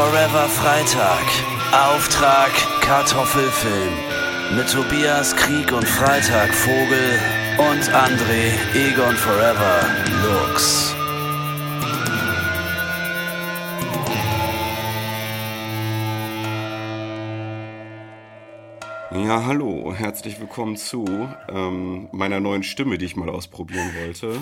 Forever Freitag. Auftrag Kartoffelfilm. Mit Tobias Krieg und Freitag Vogel und André Egon Forever Lux. Ja, hallo, herzlich willkommen zu ähm, meiner neuen Stimme, die ich mal ausprobieren wollte.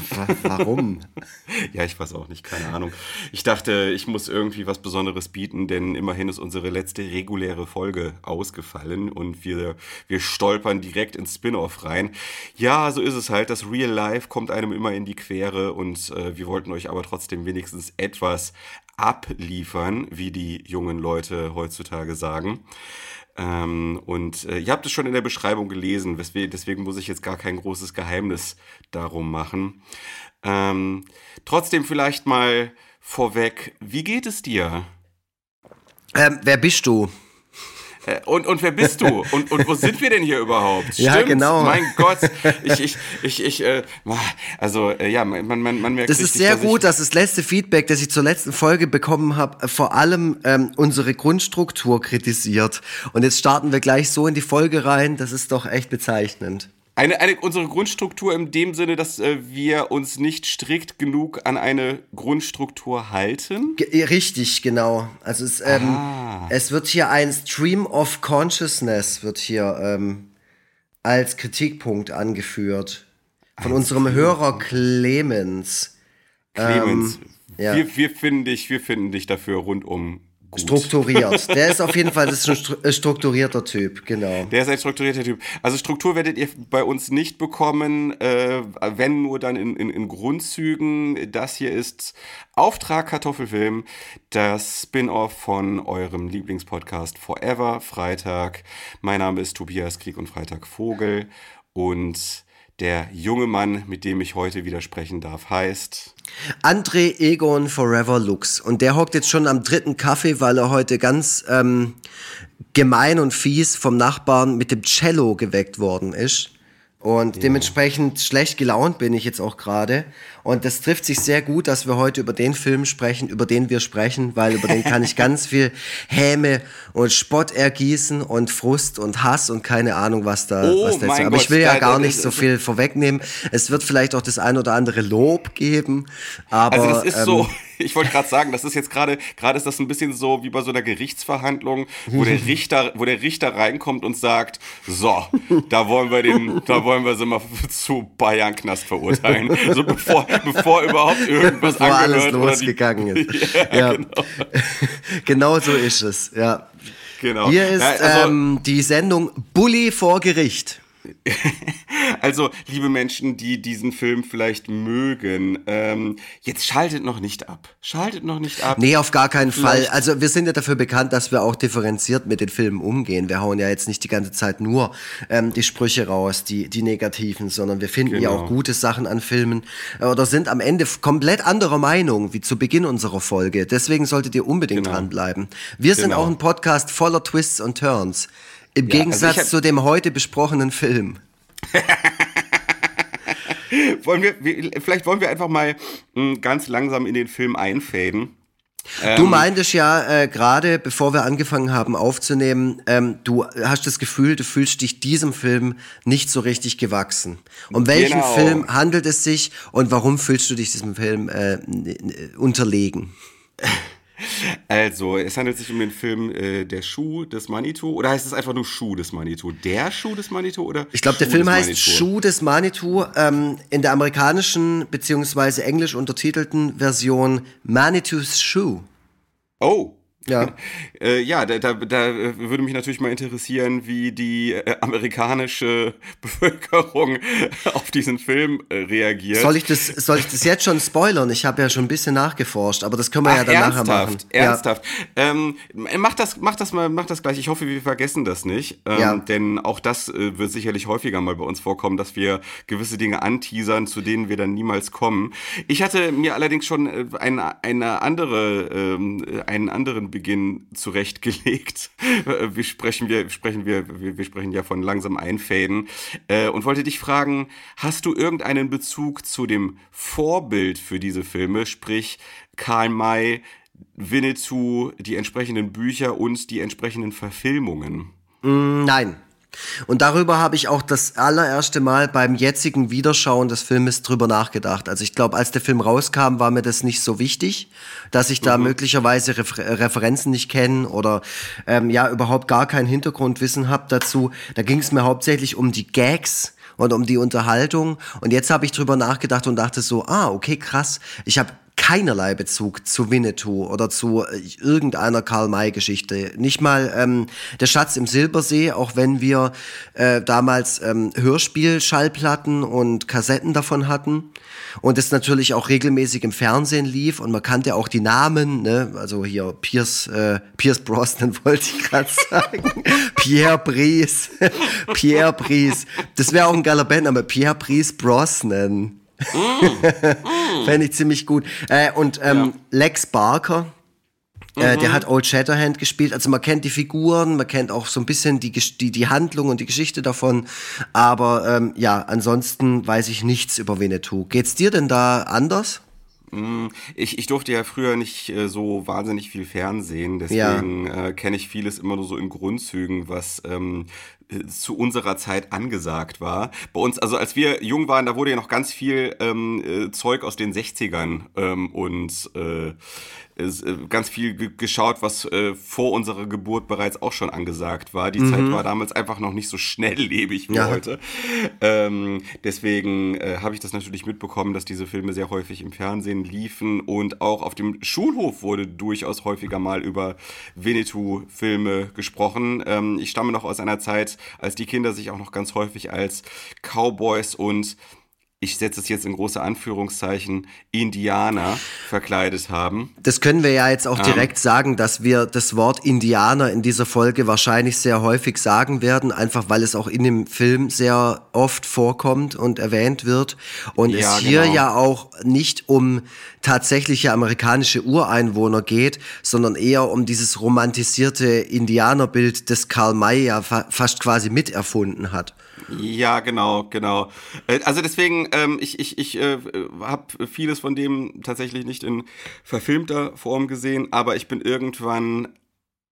Warum? ja, ich weiß auch nicht, keine Ahnung. Ich dachte, ich muss irgendwie was Besonderes bieten, denn immerhin ist unsere letzte reguläre Folge ausgefallen und wir, wir stolpern direkt ins Spin-off rein. Ja, so ist es halt. Das Real Life kommt einem immer in die Quere und äh, wir wollten euch aber trotzdem wenigstens etwas abliefern, wie die jungen Leute heutzutage sagen. Ähm, und äh, ihr habt es schon in der Beschreibung gelesen, weswegen, deswegen muss ich jetzt gar kein großes Geheimnis darum machen. Ähm, trotzdem vielleicht mal vorweg, wie geht es dir? Ähm, wer bist du? Äh, und, und wer bist du? Und, und wo sind wir denn hier überhaupt? Ja, Stimmt, genau. Mein Gott. Ich, ich, ich, ich äh, also, äh, ja, man, man, man merkt Das ist richtig, sehr dass gut, dass das letzte Feedback, das ich zur letzten Folge bekommen habe, äh, vor allem ähm, unsere Grundstruktur kritisiert. Und jetzt starten wir gleich so in die Folge rein. Das ist doch echt bezeichnend. Eine, eine, unsere Grundstruktur in dem Sinne, dass äh, wir uns nicht strikt genug an eine Grundstruktur halten. Ge richtig, genau. Also es, ähm, es wird hier ein Stream of Consciousness wird hier ähm, als Kritikpunkt angeführt von unserem Hörer Clemens. Clemens, Ähm, ja. wir, wir, finden dich, wir finden dich dafür rundum gut. Strukturiert. Der ist auf jeden Fall das ist ein stru- strukturierter Typ, genau. Der ist ein strukturierter Typ. Also Struktur werdet ihr bei uns nicht bekommen, äh, wenn nur dann in, in, in Grundzügen. Das hier ist Auftrag Kartoffelfilm, das Spin-off von eurem Lieblingspodcast Forever Freitag. Mein Name ist Tobias Krieg und Freitag Vogel und der junge Mann, mit dem ich heute wieder sprechen darf, heißt André Egon Forever Lux. Und der hockt jetzt schon am dritten Kaffee, weil er heute ganz ähm, gemein und fies vom Nachbarn mit dem Cello geweckt worden ist. Und dementsprechend schlecht gelaunt bin ich jetzt auch gerade. Und das trifft sich sehr gut, dass wir heute über den Film sprechen, über den wir sprechen, weil über den kann ich ganz viel Häme und Spott ergießen und Frust und Hass und keine Ahnung, was da, Oh was da ist. Aber ich Gott, will ja gar nicht so ist- viel vorwegnehmen. Es wird vielleicht auch das ein oder andere Lob geben. Aber, Also das ist ähm, so, ich wollte gerade sagen, das ist jetzt gerade, gerade ist das ein bisschen so wie bei so einer Gerichtsverhandlung, wo der Richter, wo der Richter reinkommt und sagt, so, da wollen wir den, da wollen wir sie mal zu Bayern Knast verurteilen. So bevor, bevor überhaupt irgendwas bevor alles oder die, losgegangen ist. Ja, Ja, genau. genau so ist es. Ja. genau. Hier ist also, ähm, die Sendung Bully vor Gericht. Also, liebe Menschen, die diesen Film vielleicht mögen, ähm, jetzt schaltet noch nicht ab. Schaltet noch nicht ab. Nee, auf gar keinen Fall. Vielleicht- Also wir sind ja dafür bekannt, dass wir auch differenziert mit den Filmen umgehen. Wir hauen ja jetzt nicht die ganze Zeit nur ähm, die Sprüche raus, die, die negativen, sondern wir finden ja Genau. auch gute Sachen an Filmen äh, oder sind am Ende komplett anderer Meinung, wie zu Beginn unserer Folge. Deswegen solltet ihr unbedingt Genau. dranbleiben. Wir sind Genau. auch ein Podcast voller Twists und Turns. Im Ja, also Gegensatz hab- zu dem heute besprochenen Film. Wollen wir, vielleicht wollen wir einfach mal mh, ganz langsam in den Film einfaden. Du Ähm. meintest ja äh, gerade, bevor wir angefangen haben aufzunehmen, ähm, du hast das Gefühl, du fühlst dich diesem Film nicht so richtig gewachsen. Um welchen Genau. Film handelt es sich und warum fühlst du dich diesem Film äh, unterlegen? Also, es handelt sich um den Film äh, Der Schuh des Manitou. Oder heißt es einfach nur Schuh des Manitou? Der Schuh des Manitou? Oder Ich glaube, der Film heißt Manitou? Schuh des Manitou. Ähm, in der amerikanischen beziehungsweise englisch untertitelten Version Manitous Shoe. Oh. Ja. Äh, ja, da, da, da würde mich natürlich mal interessieren, wie die äh, amerikanische Bevölkerung auf diesen Film äh, reagiert. Soll ich das, soll ich das jetzt schon spoilern? Ich habe ja schon ein bisschen nachgeforscht, aber das können wir ja Ach, dann nachher ernsthaft, machen. ernsthaft. Ähm, mach das, mach das mal, mach das gleich. Ich hoffe, wir vergessen das nicht, ähm, Ja. denn auch das äh, wird sicherlich häufiger mal bei uns vorkommen, dass wir gewisse Dinge anteasern, zu denen wir dann niemals kommen. Ich hatte mir allerdings schon äh, eine, eine andere, ähm, äh, einen anderen Beginn zurechtgelegt. Äh, wir sprechen wir, sprechen wir, wir, sprechen ja von langsam Einfäden äh, und wollte dich fragen, hast du irgendeinen Bezug zu dem Vorbild für diese Filme, sprich Karl May, Winnetou, die entsprechenden Bücher und die entsprechenden Verfilmungen? Mm, nein. Und darüber habe ich auch das allererste Mal beim jetzigen Wiederschauen des Filmes drüber nachgedacht. Also ich glaube, als der Film rauskam, war mir das nicht so wichtig, dass ich da mhm. möglicherweise Refer Referenzen nicht kenne oder ähm, ja überhaupt gar kein Hintergrundwissen habe dazu. Da ging es mir hauptsächlich um die Gags und um die Unterhaltung. Und jetzt habe ich drüber nachgedacht und dachte so, ah, okay, krass. Ich habe keinerlei Bezug zu Winnetou oder zu äh, irgendeiner Karl-May-Geschichte. Nicht mal ähm, der Schatz im Silbersee, auch wenn wir äh, damals ähm, Hörspiel-Schallplatten und Kassetten davon hatten und es natürlich auch regelmäßig im Fernsehen lief und man kannte auch die Namen, ne? also hier Pierce, äh, Pierce Brosnan wollte ich gerade sagen, Pierre Brice, Pierre Brice, das wäre auch ein geiler Bandname, Pierre Brice Brosnan. Mm. Fände ich ziemlich gut. Äh, und ähm, ja. Lex Barker, äh, mhm. der hat Old Shatterhand gespielt. Also man kennt die Figuren, man kennt auch so ein bisschen die, die, die Handlung und die Geschichte davon. Aber ähm, ja, ansonsten weiß ich nichts über Winnetou. Geht's dir denn da anders? Mm, ich, ich durfte ja früher nicht äh, so wahnsinnig viel Fernsehen, deswegen ja. äh, kenne ich vieles immer nur so in Grundzügen, was ähm, äh, zu unserer Zeit angesagt war. Bei uns, also als wir jung waren, da wurde ja noch ganz viel ähm, äh, Zeug aus den 60ern ähm, und äh, äh, ganz viel geschaut, was äh, vor unserer Geburt bereits auch schon angesagt war. Die mhm. Zeit war damals einfach noch nicht so schnelllebig wie ja. heute. Ähm, deswegen äh, habe ich das natürlich mitbekommen, dass diese Filme sehr häufig im Fernsehen liefen und auch auf dem Schulhof wurde durchaus häufiger mal über Winnetou-Filme gesprochen. Ähm, ich stamme noch aus einer Zeit, als die Kinder sich auch noch ganz häufig als Cowboys und ich setze es jetzt in große Anführungszeichen, Indianer verkleidet haben. Das können wir ja jetzt auch direkt ähm. sagen, dass wir das Wort Indianer in dieser Folge wahrscheinlich sehr häufig sagen werden, einfach weil es auch in dem Film sehr oft vorkommt und erwähnt wird. Und ja, es hier genau. ja auch nicht um tatsächliche amerikanische Ureinwohner geht, sondern eher um dieses romantisierte Indianerbild, das Karl May ja fa fast quasi miterfunden hat. Ja, genau, genau. Äh, also deswegen, ähm, ich, ich, ich äh, habe vieles von dem tatsächlich nicht in verfilmter Form gesehen, aber ich bin irgendwann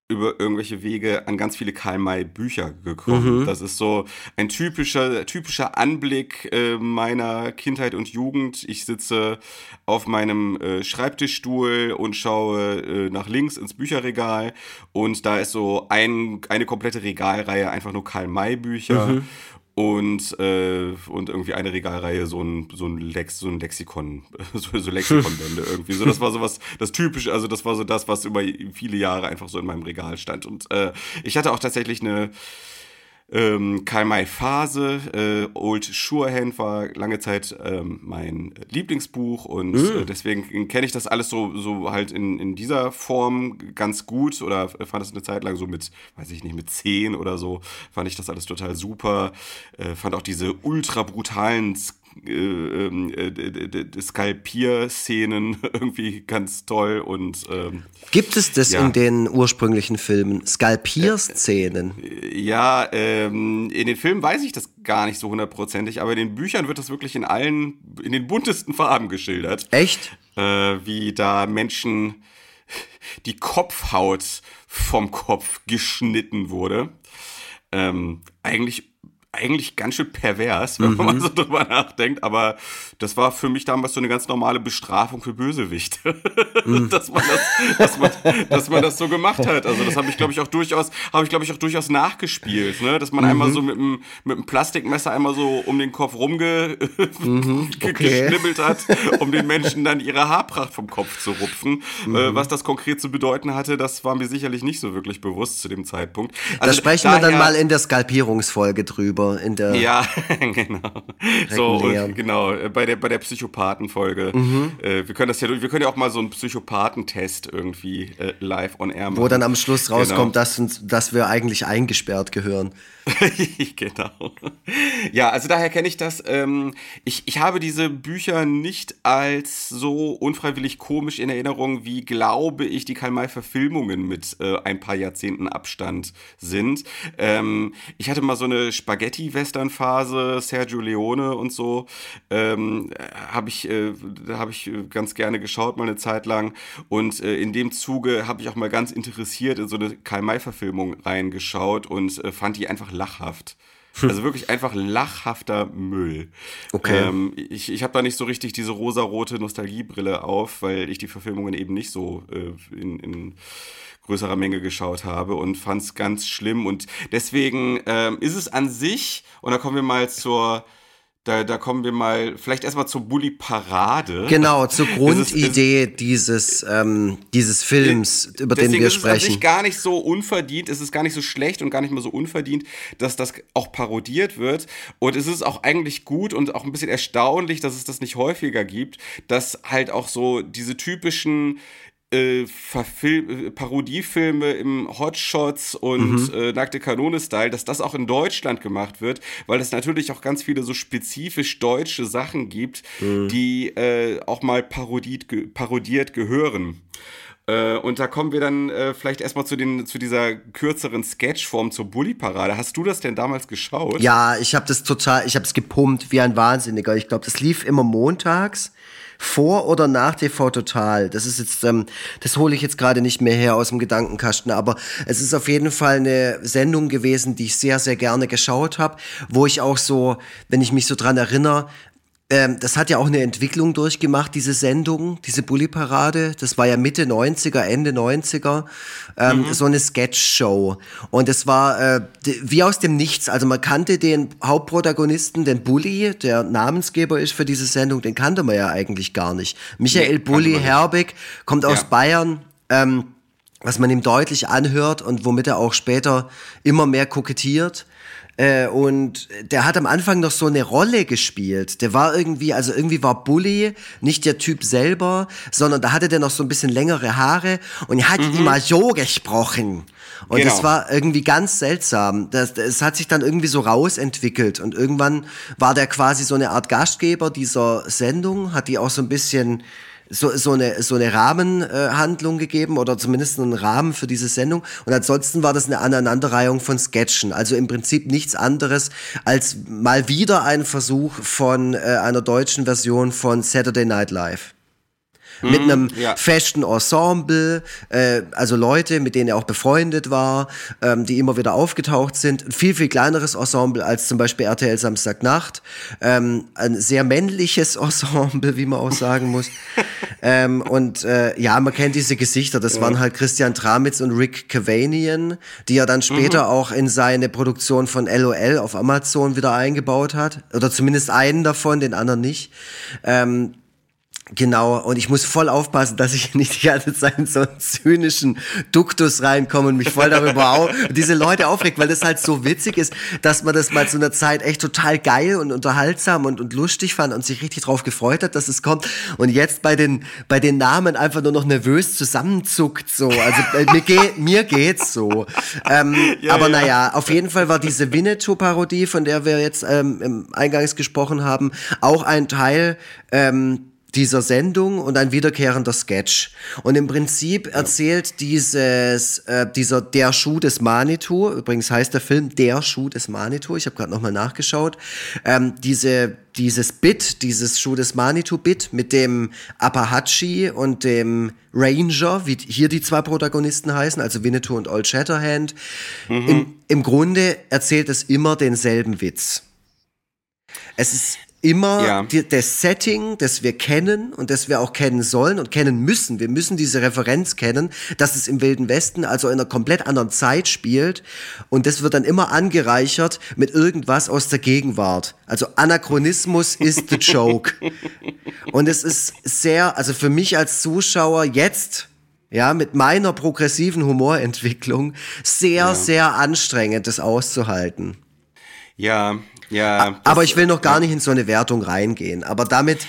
über irgendwelche Wege an ganz viele Karl May Bücher gekommen. Mhm. Das ist so ein typischer typischer Anblick äh, meiner Kindheit und Jugend. Ich sitze auf meinem äh, Schreibtischstuhl und schaue äh, nach links ins Bücherregal und da ist so ein, eine komplette Regalreihe einfach nur Karl May Bücher. Mhm und, äh, und irgendwie eine Regalreihe, so ein, so ein, Lex, so ein Lexikon, so, so Lexikonbände irgendwie. So, das war so was, das typische, also das war so das, was über viele Jahre einfach so in meinem Regal stand. Und äh, ich hatte auch tatsächlich eine, ähm, Karl May Phase, äh, Old Surehand war lange Zeit ähm, mein Lieblingsbuch und mm. äh, deswegen kenne ich das alles so, so halt in, in dieser Form ganz gut oder fand es eine Zeit lang so mit, weiß ich nicht, mit zehn oder so, fand ich das alles total super. Äh, fand auch diese ultra brutalen äh, ähm, äh, Skalpier-Szenen irgendwie ganz toll und ähm, gibt es das ja. in den ursprünglichen Filmen Skalpier-Szenen? Äh, ja, ähm, in den Filmen weiß ich das gar nicht so hundertprozentig, aber in den Büchern wird das wirklich in allen, in den buntesten Farben geschildert. Echt? Äh, wie da Menschen die Kopfhaut vom Kopf geschnitten wurde. Ähm, eigentlich eigentlich ganz schön pervers, wenn mhm. man so drüber nachdenkt, aber das war für mich damals so eine ganz normale Bestrafung für Bösewicht, mhm. dass, man das, dass, man, dass man das so gemacht hat. Also das habe ich, glaube ich, auch durchaus, habe ich, glaube ich, auch durchaus nachgespielt, ne? dass man mhm. einmal so mit einem, mit einem Plastikmesser einmal so um den Kopf rumgeschnibbelt mhm. okay. hat, um den Menschen dann ihre Haarpracht vom Kopf zu rupfen. Äh, mhm. was das konkret zu bedeuten hatte, das war mir sicherlich nicht so wirklich bewusst zu dem Zeitpunkt. Also, da sprechen daher, wir dann mal in der Skalpierungsfolge drüber in der. Ja, genau. So, und, genau, bei der, bei der Psychopathenfolge. Mhm. Äh, wir können das ja, wir können ja auch mal so einen Psychopathentest irgendwie äh, live on air machen. Wo dann am Schluss rauskommt, genau. dass, dass wir eigentlich eingesperrt gehören. genau. Ja, also daher kenne ich das. Ähm, ich, ich habe diese Bücher nicht als so unfreiwillig komisch in Erinnerung, wie glaube ich die Karl-May-Verfilmungen mit äh, ein paar Jahrzehnten Abstand sind. Ähm, ich hatte mal so eine Spaghetti Spaghetti-Western-Phase, Sergio Leone und so, ähm, habe ich, äh, hab ich ganz gerne geschaut, mal eine Zeit lang. Und äh, in dem Zuge habe ich auch mal ganz interessiert in so eine Karl-May-Verfilmung reingeschaut und äh, fand die einfach lachhaft. Also wirklich einfach lachhafter Müll. Okay. Ähm, ich ich habe da nicht so richtig diese rosarote Nostalgiebrille auf, weil ich die Verfilmungen eben nicht so äh, in, in größerer Menge geschaut habe und fand es ganz schlimm. Und deswegen ähm, ist es an sich, und da kommen wir mal zur da, da kommen wir mal vielleicht erstmal zur Bully Parade. Genau, zur Grundidee ist, ist, dieses, ähm, dieses Films, über den wir sprechen. Es ist gar nicht so unverdient, es ist gar nicht so schlecht und gar nicht mal so unverdient, dass das auch parodiert wird. Und es ist auch eigentlich gut und auch ein bisschen erstaunlich, dass es das nicht häufiger gibt, dass halt auch so diese typischen äh, Verfil Parodiefilme im Hotshots und mhm. äh, Nackte Kanone-Style, dass das auch in Deutschland gemacht wird, weil es natürlich auch ganz viele so spezifisch deutsche Sachen gibt, mhm. die äh, auch mal parodiert, ge parodiert gehören. Äh, und da kommen wir dann äh, vielleicht erstmal zu, den, zu dieser kürzeren Sketchform zur Bully-Parade. Hast du das denn damals geschaut? Ja, ich habe das total, ich habe es gepumpt wie ein Wahnsinniger. Ich glaube, das lief immer montags vor oder nach TV Total. Das ist jetzt, ähm, das hole ich jetzt gerade nicht mehr her aus dem Gedankenkasten, aber es ist auf jeden Fall eine Sendung gewesen, die ich sehr, sehr gerne geschaut habe, wo ich auch so, wenn ich mich so dran erinnere, ähm, das hat ja auch eine Entwicklung durchgemacht, diese Sendung, diese Bully-Parade. Das war ja Mitte 90er, Ende 90er, ähm, mhm. so eine Sketch-Show. Und es war äh, wie aus dem Nichts. Also man kannte den Hauptprotagonisten, den Bully, der Namensgeber ist für diese Sendung, den kannte man ja eigentlich gar nicht. Michael nee, Bully Herbig kommt aus ja. Bayern. Ähm, was man ihm deutlich anhört und womit er auch später immer mehr kokettiert. Äh, und der hat am Anfang noch so eine Rolle gespielt. Der war irgendwie, also irgendwie war Bully nicht der Typ selber, sondern da hatte der noch so ein bisschen längere Haare und er hat mhm. immer so gesprochen. Und genau. das war irgendwie ganz seltsam. Das, das hat sich dann irgendwie so rausentwickelt. Und irgendwann war der quasi so eine Art Gastgeber dieser Sendung, hat die auch so ein bisschen so, so eine, so eine Rahmenhandlung gegeben oder zumindest einen Rahmen für diese Sendung. Und ansonsten war das eine Aneinanderreihung von Sketchen. Also im Prinzip nichts anderes als mal wieder ein Versuch von äh, einer deutschen Version von Saturday Night Live mit mhm, einem ja. festen Ensemble, äh, also Leute, mit denen er auch befreundet war, ähm, die immer wieder aufgetaucht sind. Ein viel, viel kleineres Ensemble als zum Beispiel RTL Samstagnacht. Ähm, ein sehr männliches Ensemble, wie man auch sagen muss. ähm, und äh, ja, man kennt diese Gesichter. Das ja. waren halt Christian Tramitz und Rick Cavanian, die er dann später mhm. auch in seine Produktion von LOL auf Amazon wieder eingebaut hat. Oder zumindest einen davon, den anderen nicht. Ähm, Genau, und ich muss voll aufpassen, dass ich nicht die ganze Zeit in so einen zynischen Duktus reinkomme und mich voll darüber auf, diese Leute aufregt, weil das halt so witzig ist, dass man das mal zu einer Zeit echt total geil und unterhaltsam und, und lustig fand und sich richtig drauf gefreut hat, dass es kommt. Und jetzt bei den, bei den Namen einfach nur noch nervös zusammenzuckt, so. Also äh, mir, geht, mir geht's so. Ähm, ja, aber ja. naja, auf jeden Fall war diese Winnetou-Parodie, von der wir jetzt ähm, eingangs gesprochen haben, auch ein Teil, ähm, dieser Sendung und ein wiederkehrender Sketch. Und im Prinzip erzählt dieses, äh, dieser Der Schuh des Manitou, übrigens heißt der Film Der Schuh des Manitou, ich habe gerade nochmal nachgeschaut, ähm, diese, dieses Bit, dieses Schuh des Manitou-Bit mit dem Apahachi und dem Ranger, wie hier die zwei Protagonisten heißen, also Winnetou und Old Shatterhand. Mhm. Im, Im Grunde erzählt es immer denselben Witz. Es ist immer ja. die, das Setting, das wir kennen und das wir auch kennen sollen und kennen müssen. Wir müssen diese Referenz kennen, dass es im Wilden Westen, also in einer komplett anderen Zeit spielt. Und das wird dann immer angereichert mit irgendwas aus der Gegenwart. Also Anachronismus ist the joke. Und es ist sehr, also für mich als Zuschauer jetzt, ja, mit meiner progressiven Humorentwicklung sehr, ja. sehr anstrengend, das auszuhalten. Ja, ja. Aber ich will noch gar nicht in so eine Wertung reingehen. Aber damit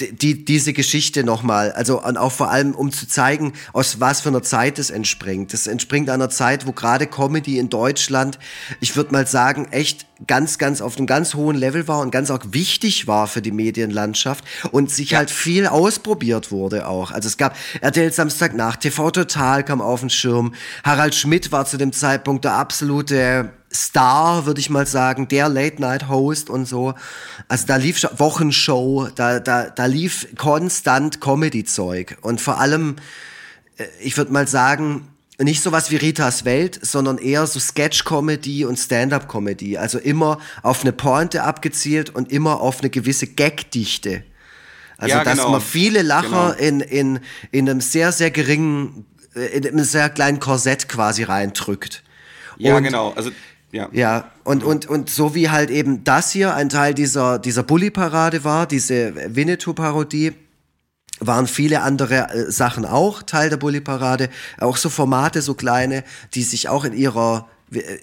die, diese Geschichte nochmal, also und auch vor allem, um zu zeigen, aus was für einer Zeit es entspringt. Es entspringt einer Zeit, wo gerade Comedy in Deutschland, ich würde mal sagen, echt ganz, ganz auf einem ganz hohen Level war und ganz auch wichtig war für die Medienlandschaft und sich ja. halt viel ausprobiert wurde auch. Also es gab RTL Samstag nach TV Total kam auf den Schirm. Harald Schmidt war zu dem Zeitpunkt der absolute Star, würde ich mal sagen, der Late-Night-Host und so. Also da lief Wochenshow, da, da, da lief konstant Comedy-Zeug. Und vor allem, äh, ich würde mal sagen, nicht sowas wie Ritas Welt, sondern eher so Sketch-Comedy und Stand-up-Comedy. Also immer auf eine Pointe abgezielt und immer auf eine gewisse Gagdichte. Also Ja, dass genau. man viele Lacher Genau. in, in, in einem sehr, sehr geringen, äh, in einem sehr kleinen Korsett quasi reindrückt. Ja, Und- genau. Also, ja. Ja, und, und, und so wie halt eben das hier ein Teil dieser, dieser Bully-Parade war, diese Winnetou-Parodie, waren viele andere äh, Sachen auch Teil der Bully-Parade. Auch so Formate, so kleine, die sich auch in ihrer,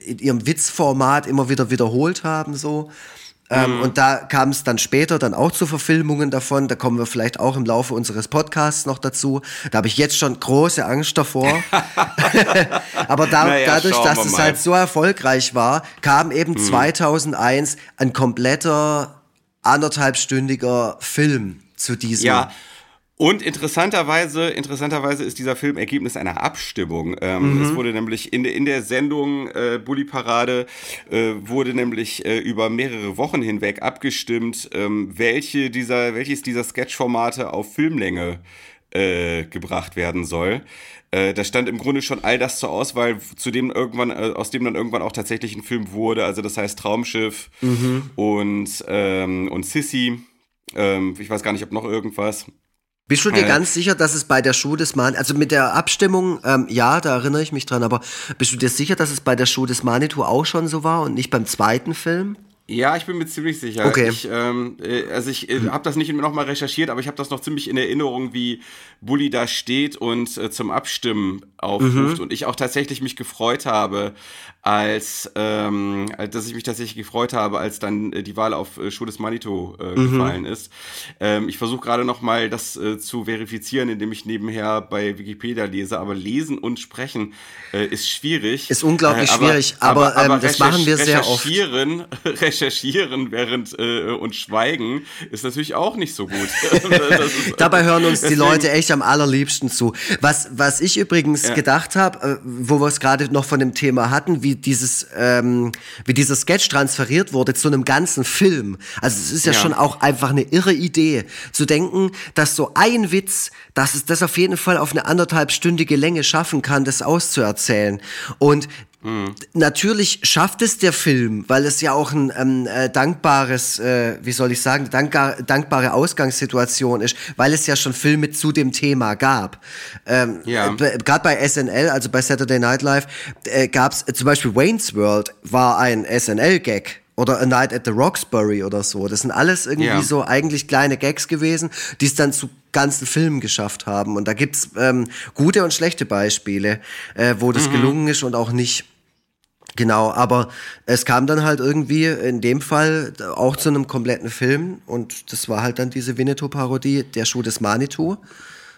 in ihrem Witzformat immer wieder wiederholt haben, so. Ähm, und da kam es dann später dann auch zu Verfilmungen davon. Da kommen wir vielleicht auch im Laufe unseres Podcasts noch dazu. Da habe ich jetzt schon große Angst davor. Aber da, Naja, dadurch, dass es mal. halt so erfolgreich war, kam eben 2001 ein kompletter anderthalbstündiger Film zu diesem. Ja. Und interessanterweise, interessanterweise ist dieser Film Ergebnis einer Abstimmung. Ähm, Es wurde nämlich in, der- in der Sendung äh, Bully Parade äh, wurde nämlich äh, über mehrere Wochen hinweg abgestimmt, ähm, welche dieser, welches dieser Sketchformate auf Filmlänge äh, gebracht werden soll. Äh, da stand im Grunde schon all das zur Auswahl, zu dem irgendwann, äh, aus dem dann irgendwann auch tatsächlich ein Film wurde. Also das heißt Traumschiff und, ähm, und Sissy. Ähm, ich weiß gar nicht, ob noch irgendwas. Bist du dir Äh. ganz sicher, dass es bei der Schuh des Manitou, also mit der Abstimmung, ähm, ja, da erinnere ich mich dran, aber bist du dir sicher, dass es bei der Schuh des Manitou auch schon so war und nicht beim zweiten Film? Ja, ich bin mir ziemlich sicher. Okay. Ich, ähm, äh, also ich äh, habe das nicht nochmal recherchiert, aber ich habe das noch ziemlich in Erinnerung, wie Bully da steht und äh, zum Abstimmen aufruft und ich auch tatsächlich mich gefreut habe, als ähm, dass ich mich tatsächlich gefreut habe, als dann äh, die Wahl auf äh, Schuh des Manitou äh, gefallen ist. Ähm, ich versuche gerade noch mal das äh, zu verifizieren, indem ich nebenher bei Wikipedia lese, aber lesen und sprechen äh, ist schwierig. Ist unglaublich Äh, aber- schwierig, aber, ähm, das machen wir sehr oft. recherchieren, recherchieren während äh, und schweigen ist natürlich auch nicht so gut. Ist- Dabei hören uns die Leute echt am allerliebsten zu. Was, was ich übrigens gedacht habe, äh, wo wir es gerade noch von dem Thema hatten, wie dieses, ähm, wie dieser Sketch transferiert wurde zu einem ganzen Film. Also es ist ja, Ja. schon auch einfach eine irre Idee, zu denken, dass so ein Witz, dass es das auf jeden Fall auf eine anderthalbstündige Länge schaffen kann, das auszuerzählen. Und Natürlich schafft es der Film, weil es ja auch ein ähm, äh, dankbares, äh, wie soll ich sagen, dankbar, dankbare Ausgangssituation ist, weil es ja schon Filme zu dem Thema gab. Ähm, Ja. äh, Gerade bei SNL, also bei Saturday Night Live, äh, gab es zum Beispiel Wayne's World war ein SNL-Gag. Oder A Night at the Roxbury oder so. Das sind alles irgendwie Ja. so eigentlich kleine Gags gewesen, die es dann zu ganzen Filmen geschafft haben. Und da gibt's ähm, gute und schlechte Beispiele, äh, wo Mhm. das gelungen ist und auch nicht. Genau, aber es kam dann halt irgendwie in dem Fall auch zu einem kompletten Film und das war halt dann diese Winnetou-Parodie, der Schuh des Manitou.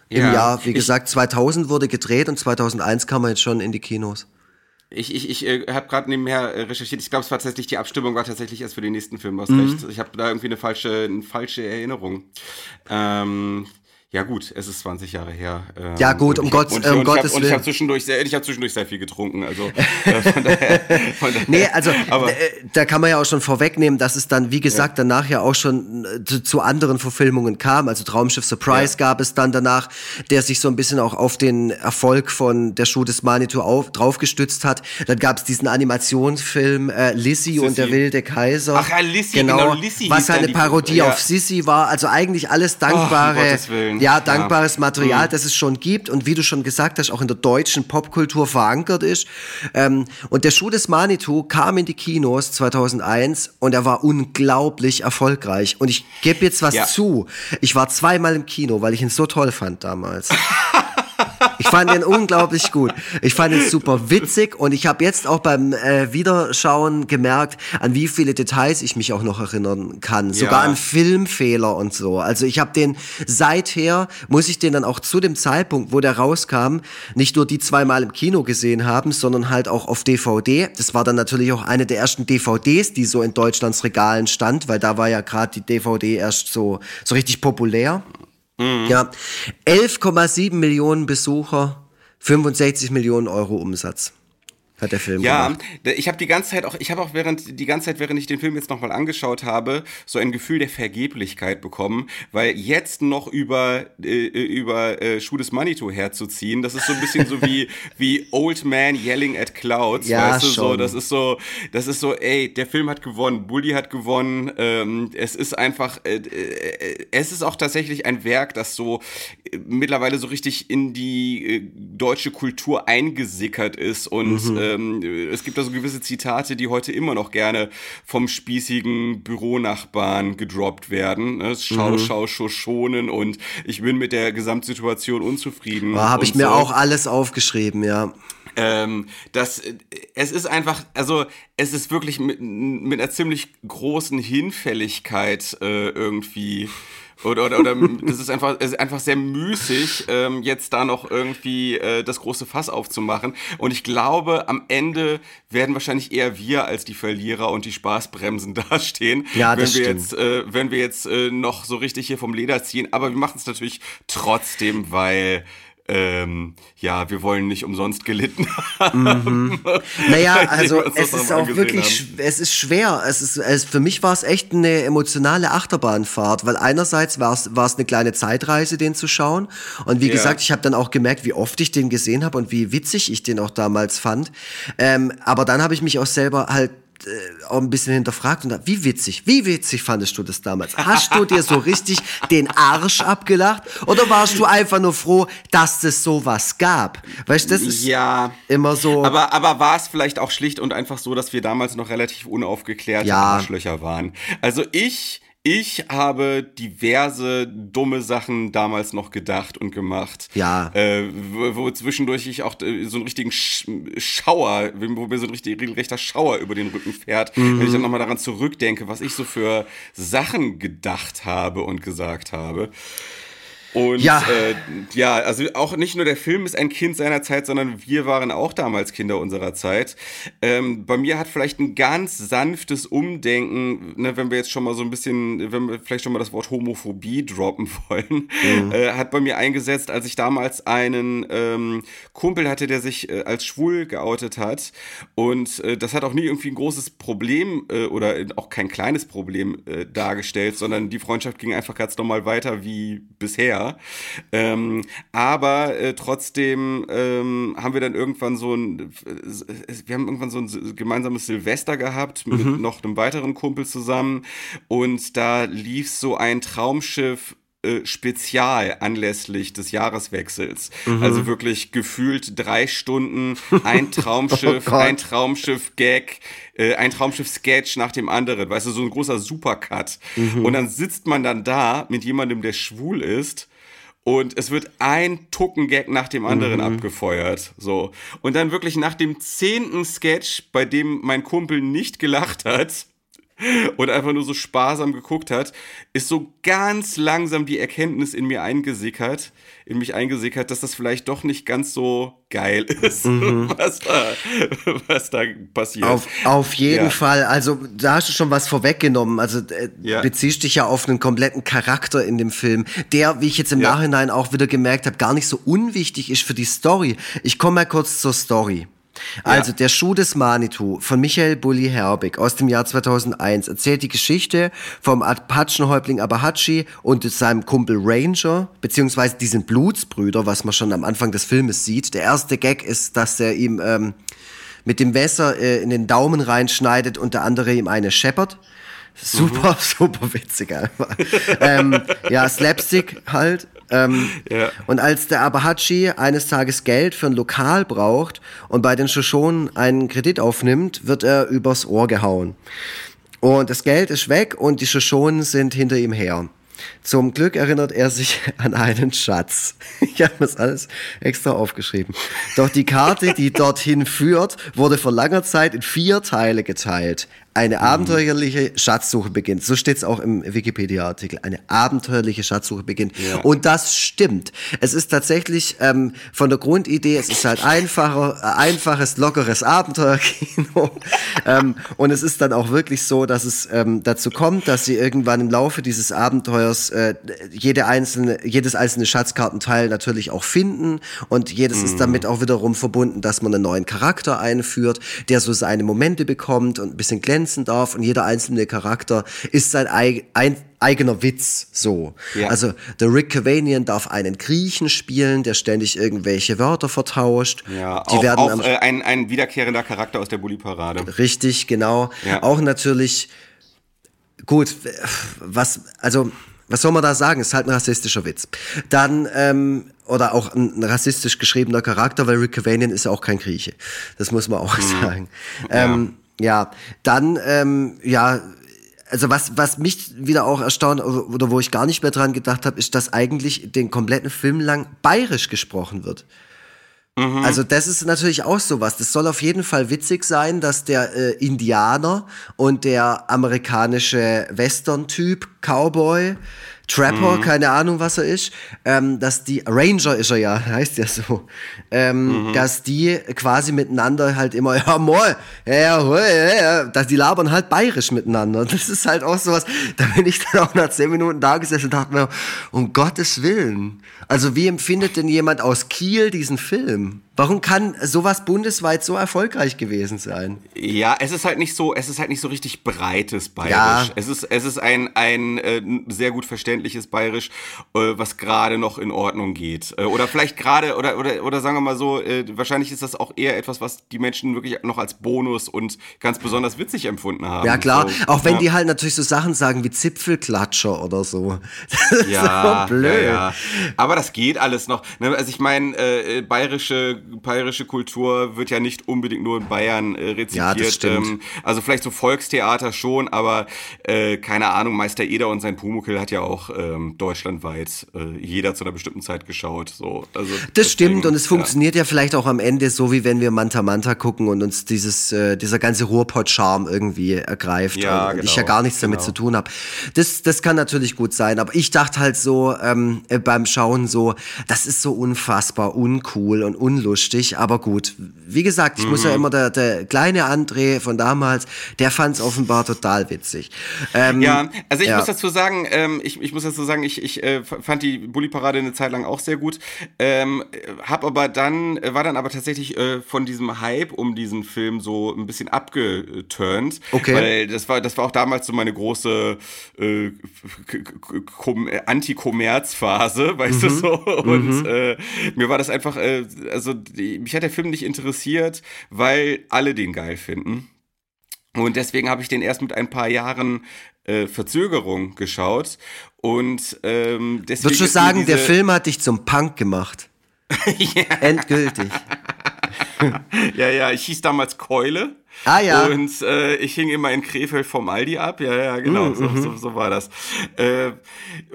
Im Ja, Jahr, wie gesagt, 2000 wurde gedreht und 2001 kam er jetzt schon in die Kinos. Ich, ich, ich äh, habe gerade nebenher äh, recherchiert. Ich glaube, es war tatsächlich, die Abstimmung war tatsächlich erst für den nächsten Film, hast Mhm. recht. Ich habe da irgendwie eine falsche, eine falsche Erinnerung. Ähm, ja gut, es ist 20 Jahre her. Ähm, Ja, gut, um ich Gottes- und, um und hab- Gottes Und ich habe Willen. zwischendurch, sehr- ich hab zwischendurch sehr viel getrunken. Also äh, von daher, von daher, Nee, also aber, äh, da kann man ja auch schon vorwegnehmen, dass es dann, wie gesagt, danach ja auch schon äh, zu, zu anderen Verfilmungen kam. Also Traumschiff Surprise Ja. gab es dann danach, der sich so ein bisschen auch auf den Erfolg von Der Schuh des Manitou auf, draufgestützt hat. Dann gab es diesen Animationsfilm äh, Lissy und der wilde Kaiser. Ach ja, Lissy, genau, Lissy hieß Was eine die- Parodie ja. auf Sissy war. Also eigentlich alles dankbare, Gottes Willen. Ja, Ja. dankbares Material, Mhm. das es schon gibt und wie du schon gesagt hast, auch in der deutschen Popkultur verankert ist. Ähm, und der Schuh des Manitou kam in die Kinos 2001 und er war unglaublich erfolgreich. Und ich gebe jetzt was Ja. zu. Ich war zweimal im Kino, weil ich ihn so toll fand damals. Ich fand ihn unglaublich gut. Ich fand ihn super witzig und ich habe jetzt auch beim äh, Wiederschauen gemerkt, an wie viele Details ich mich auch noch erinnern kann. Sogar Ja. an Filmfehler und so. Also ich habe den seither, muss ich den dann auch zu dem Zeitpunkt, wo der rauskam, nicht nur die zweimal im Kino gesehen haben, sondern halt auch auf DVD. Das war dann natürlich auch eine der ersten DVDs, die so in Deutschlands Regalen stand, weil da war ja gerade die DVD erst so, so richtig populär. Ja, 11,7 Millionen Besucher, 65 Millionen Euro Umsatz. Hat der Film ja, gemacht. ich habe die ganze Zeit auch, ich habe auch während die ganze Zeit, während ich den Film jetzt nochmal angeschaut habe, so ein Gefühl der Vergeblichkeit bekommen, weil jetzt noch über äh, über äh, Schuh des Manitou herzuziehen, das ist so ein bisschen so wie wie Old Man yelling at clouds, Ja, weißt du, so, schon. das ist so, das ist so, ey, der Film hat gewonnen, Bully hat gewonnen, ähm, es ist einfach, äh, äh, es ist auch tatsächlich ein Werk, das so äh, mittlerweile so richtig in die äh, deutsche Kultur eingesickert ist und ähm, es gibt da so gewisse Zitate, die heute immer noch gerne vom spießigen Büronachbarn gedroppt werden. Ne? Schau, schau, schau, schonen und ich bin mit der Gesamtsituation unzufrieden. Da habe ich mir so. auch alles aufgeschrieben, ja. Ähm, das, es ist einfach, also es ist wirklich mit, mit einer ziemlich großen Hinfälligkeit äh, irgendwie. Oder, oder, oder das ist einfach, es ist einfach sehr müßig, ähm, jetzt da noch irgendwie äh, das große Fass aufzumachen. Und ich glaube, am Ende werden wahrscheinlich eher wir als die Verlierer und die Spaßbremsen dastehen, Ja, wenn das wir stimmt. jetzt, äh, wenn wir jetzt äh, noch so richtig hier vom Leder ziehen. Aber wir machen es natürlich trotzdem, weil ähm, ja, wir wollen nicht umsonst gelitten haben. Naja, Indem also es ist auch wirklich, haben. es ist schwer. Es ist, es, für mich war es echt eine emotionale Achterbahnfahrt, weil einerseits war es, war es eine kleine Zeitreise, den zu schauen. Und wie Ja. gesagt, ich habe dann auch gemerkt, wie oft ich den gesehen habe und wie witzig ich den auch damals fand. Ähm, aber dann habe ich mich auch selber halt äh, auch ein bisschen hinterfragt und da, wie witzig, wie witzig fandest du das damals? Hast du dir so richtig den Arsch abgelacht oder warst du einfach nur froh, dass es sowas gab? Weißt du, das ist Ja. immer so. Aber, aber war es vielleicht auch schlicht und einfach so, dass wir damals noch relativ unaufgeklärte Ja. Arschlöcher waren? Also ich, ich habe diverse dumme Sachen damals noch gedacht und gemacht. Ja. Äh, wo, wo zwischendurch ich auch äh, so einen richtigen Sch Schauer, wo mir so ein richtig, regelrechter Schauer über den Rücken fährt, wenn Mhm. ich dann nochmal daran zurückdenke, was ich so für Sachen gedacht habe und gesagt habe. Und Ja. äh, ja, also auch nicht nur der Film ist ein Kind seiner Zeit, sondern wir waren auch damals Kinder unserer Zeit. Ähm, bei mir hat vielleicht ein ganz sanftes Umdenken, ne, wenn wir jetzt schon mal so ein bisschen, wenn wir vielleicht schon mal das Wort Homophobie droppen wollen, äh, hat bei mir eingesetzt, als ich damals einen ähm, Kumpel hatte, der sich äh, als schwul geoutet hat. Und äh, das hat auch nie irgendwie ein großes Problem äh, oder auch kein kleines Problem äh, dargestellt, sondern die Freundschaft ging einfach ganz normal weiter wie bisher. Ähm, aber äh, trotzdem ähm, haben wir dann irgendwann so ein, äh, wir haben irgendwann so ein gemeinsames Silvester gehabt mit noch einem weiteren Kumpel zusammen. Und da lief so ein Traumschiff äh, Spezial anlässlich des Jahreswechsels. Also wirklich gefühlt drei Stunden, ein Traumschiff, Oh ein Traumschiff-Gag, äh, ein Traumschiff-Sketch nach dem anderen. Weißt du, so ein großer Supercut. Und dann sitzt man dann da mit jemandem, der schwul ist. Und es wird ein Tucken-Gag nach dem anderen abgefeuert. So. Und dann wirklich nach dem zehnten Sketch, bei dem mein Kumpel nicht gelacht hat, und einfach nur so sparsam geguckt hat, ist so ganz langsam die Erkenntnis in mir eingesickert, in mich eingesickert, dass das vielleicht doch nicht ganz so geil ist, was, da, was da passiert. Auf, auf jeden Ja. Fall. Also da hast du schon was vorweggenommen. Also äh, Ja. beziehst dich ja auf einen kompletten Charakter in dem Film, der, wie ich jetzt im Ja. Nachhinein auch wieder gemerkt habe, gar nicht so unwichtig ist für die Story. Ich komme mal kurz zur Story. Also, der Schuh des Manitou von Michael Bulli Herbig aus dem Jahr 2001 erzählt die Geschichte vom Apachenhäuptling Abahachi und seinem Kumpel Ranger, beziehungsweise die sind Blutsbrüder, was man schon am Anfang des Filmes sieht. Der erste Gag ist, dass er ihm ähm, mit dem Messer äh, in den Daumen reinschneidet und der andere ihm eine scheppert. Super, super witzig einfach. ähm, ja, Slapstick halt. Ähm, Ja. Und als der Abahachi eines Tages Geld für ein Lokal braucht und bei den Shoshonen einen Kredit aufnimmt, wird er übers Ohr gehauen. Und das Geld ist weg und die Shoshonen sind hinter ihm her. Zum Glück erinnert er sich an einen Schatz. Ich habe das alles extra aufgeschrieben. Doch die Karte, die dorthin führt, wurde vor langer Zeit in vier Teile geteilt. Eine abenteuerliche Schatzsuche beginnt. So steht es auch im Wikipedia-Artikel. Eine abenteuerliche Schatzsuche beginnt. Ja. Und das stimmt. Es ist tatsächlich ähm, von der Grundidee, es ist halt einfacher, äh, einfaches, lockeres Abenteuerkino. ähm, und es ist dann auch wirklich so, dass es ähm, dazu kommt, dass sie irgendwann im Laufe dieses Abenteuers äh, jede einzelne, jedes einzelne Schatzkartenteil natürlich auch finden. Und jedes ist damit auch wiederum verbunden, dass man einen neuen Charakter einführt, der so seine Momente bekommt und ein bisschen glänzen darf. Und jeder einzelne Charakter ist sein eig ein eigener Witz so. Ja. Also der Rick Cavanian darf einen Griechen spielen, der ständig irgendwelche Wörter vertauscht. Ja, Die auch, werden auch äh, ein, ein wiederkehrender Charakter aus der Bulli-Parade. Richtig, genau. Ja. Auch natürlich, gut, was, also, was soll man da sagen? Ist halt ein rassistischer Witz. Dann, ähm, oder auch ein, rassistisch geschriebener Charakter, weil Rick Cavanian ist ja auch kein Grieche. Das muss man auch sagen. Ähm, ja, dann, ähm, ja, also was, was mich wieder auch erstaunt oder, wo ich gar nicht mehr dran gedacht habe, ist, dass eigentlich den kompletten Film lang bayerisch gesprochen wird. Also das ist natürlich auch sowas. Das soll auf jeden Fall witzig sein, dass der äh, Indianer und der amerikanische Western-Typ, Cowboy, Trapper, keine Ahnung, was er ist, ähm, dass die, Ranger ist er ja, heißt ja so, ähm, dass die quasi miteinander halt immer, ja moin, ja, ja, ja, dass die labern halt bayerisch miteinander. Das ist halt auch sowas, da bin ich dann auch nach zehn Minuten da gesessen und dachte mir, um Gottes Willen. Also wie empfindet denn jemand aus Kiel diesen Film? Warum kann sowas bundesweit so erfolgreich gewesen sein? Ja, es ist halt nicht so, es ist halt nicht so richtig breites Bayerisch. Ja. Es ist, es ist ein, ein äh, sehr gut verständliches Bayerisch, äh, was gerade noch in Ordnung geht. Äh, oder vielleicht gerade, oder, oder, oder sagen wir mal so, äh, wahrscheinlich ist das auch eher etwas, was die Menschen wirklich noch als Bonus und ganz besonders witzig empfunden haben. Ja klar, So, auch wenn ja. die halt natürlich so Sachen sagen wie Zipfelklatscher oder so. Das ist ja, so blöd. Ja. Aber das geht alles noch. Ne? Also ich meine, äh, bayerische, bayerische Kultur wird ja nicht unbedingt nur in Bayern äh, rezipiert. Ja, das stimmt. Ähm, also vielleicht so Volkstheater schon, aber äh, keine Ahnung, Meister Eder und sein Pumuckl hat ja auch ähm, deutschlandweit äh, jeder zu einer bestimmten Zeit geschaut. So. Also Das stimmt deswegen, und es funktioniert ja. vielleicht auch am Ende so, wie wenn wir Manta Manta gucken und uns dieses, äh, dieser ganze Ruhrpott-Charme irgendwie ergreift Ja, und ich genau, ja gar nichts damit genau. zu tun habe. Das, das kann natürlich gut sein, aber ich dachte halt so ähm, äh, beim Schauen so, das ist so unfassbar uncool und unlustig, aber gut. Wie gesagt, ich muss Mhm. ja immer, der, der kleine André von damals, der fand es offenbar total witzig. Ähm, Ja, also ich ja. muss dazu sagen, ähm, ich, ich muss dazu sagen, ich, ich äh, fand die Bulli-Parade eine Zeit lang auch sehr gut. Ähm, hab aber dann, äh, war dann aber tatsächlich äh, von diesem Hype um diesen Film so ein bisschen abgeturnt. Okay. Weil das war, das war auch damals so meine große äh, Anti-Kommerz-Phase, weißt du so. Und äh, mir war das einfach, äh, also mich hat der Film nicht interessiert, weil alle den geil finden. Und deswegen habe ich den erst mit ein paar Jahren äh, Verzögerung geschaut. Und ähm, deswegen. Würdest du sagen, der Film hat dich zum Punk gemacht? Endgültig. Ja, ja, ich hieß damals Keule. Ah, ja. Und äh, ich hing immer in Krefeld vom Aldi ab. Ja, ja, genau, so, Mhm. so, so war das. Äh,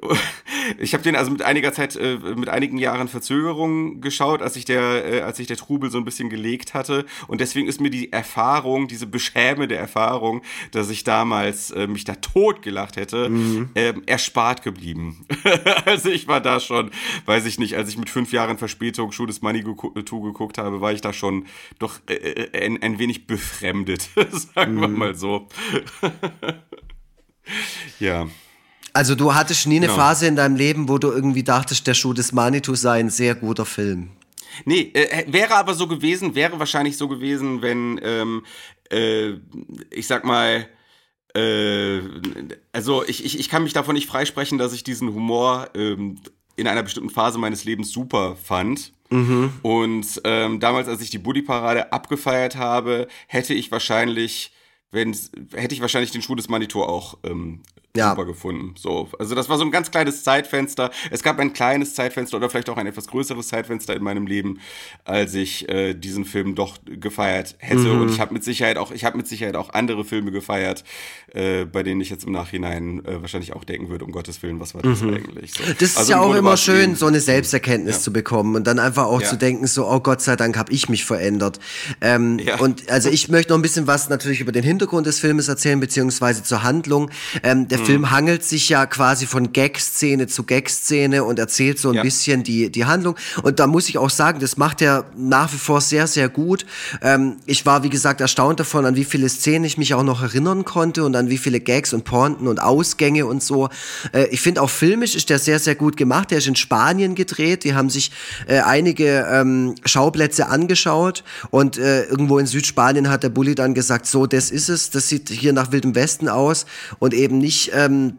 ich habe den also mit einiger Zeit, äh, mit einigen Jahren Verzögerung geschaut, als sich der, äh, als sich der Trubel so ein bisschen gelegt hatte. Und deswegen ist mir die Erfahrung, diese beschämende Erfahrung, dass ich damals äh, mich da tot gelacht hätte, Mhm. ähm, erspart geblieben. also ich war da schon, weiß ich nicht, als ich mit fünf Jahren Verspätung Schuh des Manitou geguckt habe, war ich da schon doch äh, äh, ein, ein wenig befremdet, sagen wir mal so. ja. Also du hattest nie eine Genau. Phase in deinem Leben, wo du irgendwie dachtest, der Schuh des Manitou sei ein sehr guter Film. Nee, äh, wäre aber so gewesen, wäre wahrscheinlich so gewesen, wenn, ähm, äh, ich sag mal, äh, also ich, ich, ich kann mich davon nicht freisprechen, dass ich diesen Humor ähm, in einer bestimmten Phase meines Lebens super fand. Und ähm, damals, als ich die Buddy-Parade abgefeiert habe, hätte ich wahrscheinlich, wenn hätte ich wahrscheinlich den Schuh des Manitou auch ähm, ja. super gefunden. So, also das war so ein ganz kleines Zeitfenster. Es gab ein kleines Zeitfenster oder vielleicht auch ein etwas größeres Zeitfenster in meinem Leben, als ich äh, diesen Film doch gefeiert hätte. Mhm. Und ich habe mit Sicherheit auch, ich habe mit Sicherheit auch andere Filme gefeiert, äh, bei denen ich jetzt im Nachhinein äh, wahrscheinlich auch denken würde, um Gottes Willen, was war das mhm. eigentlich? So. Das ist also ja auch immer schön, so eine Selbsterkenntnis ja. zu bekommen und dann einfach auch ja. zu denken, so, oh Gott sei Dank habe ich mich verändert. Ähm, ja. Und also ich möchte noch ein bisschen was natürlich über den Hintergrund des Filmes erzählen, beziehungsweise zur Handlung. Ähm, der Film hangelt sich ja quasi von Gag-Szene zu Gag-Szene und erzählt so ein ja. bisschen die, die Handlung. Und da muss ich auch sagen, das macht er nach wie vor sehr, sehr gut. Ähm, ich war, wie gesagt, erstaunt davon, an wie viele Szenen ich mich auch noch erinnern konnte und an wie viele Gags und Pointen und Ausgänge und so. Äh, ich finde auch filmisch ist der sehr, sehr gut gemacht. Der ist in Spanien gedreht. Die haben sich äh, einige ähm, Schauplätze angeschaut und äh, irgendwo in Südspanien hat der Bulli dann gesagt, so, das ist es. Das sieht hier nach Wildem Westen aus und eben nicht ähm,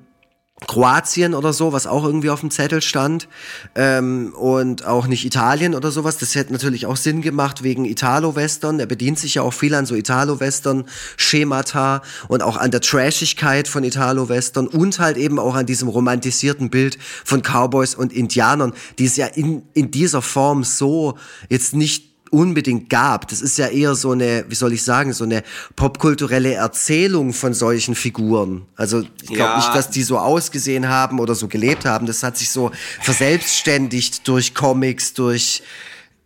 Kroatien oder so, was auch irgendwie auf dem Zettel stand. Ähm, und auch nicht Italien oder sowas. Das hätte natürlich auch Sinn gemacht wegen Italo-Western. Er bedient sich ja auch viel an so Italo-Western-Schemata und auch an der Trashigkeit von Italo-Western und halt eben auch an diesem romantisierten Bild von Cowboys und Indianern, die es ja in, in dieser Form so jetzt nicht unbedingt gab. Das ist ja eher so eine, wie soll ich sagen, so eine popkulturelle Erzählung von solchen Figuren. Also ich glaube ja. nicht, dass die so ausgesehen haben oder so gelebt haben. Das hat sich so verselbstständigt durch Comics, durch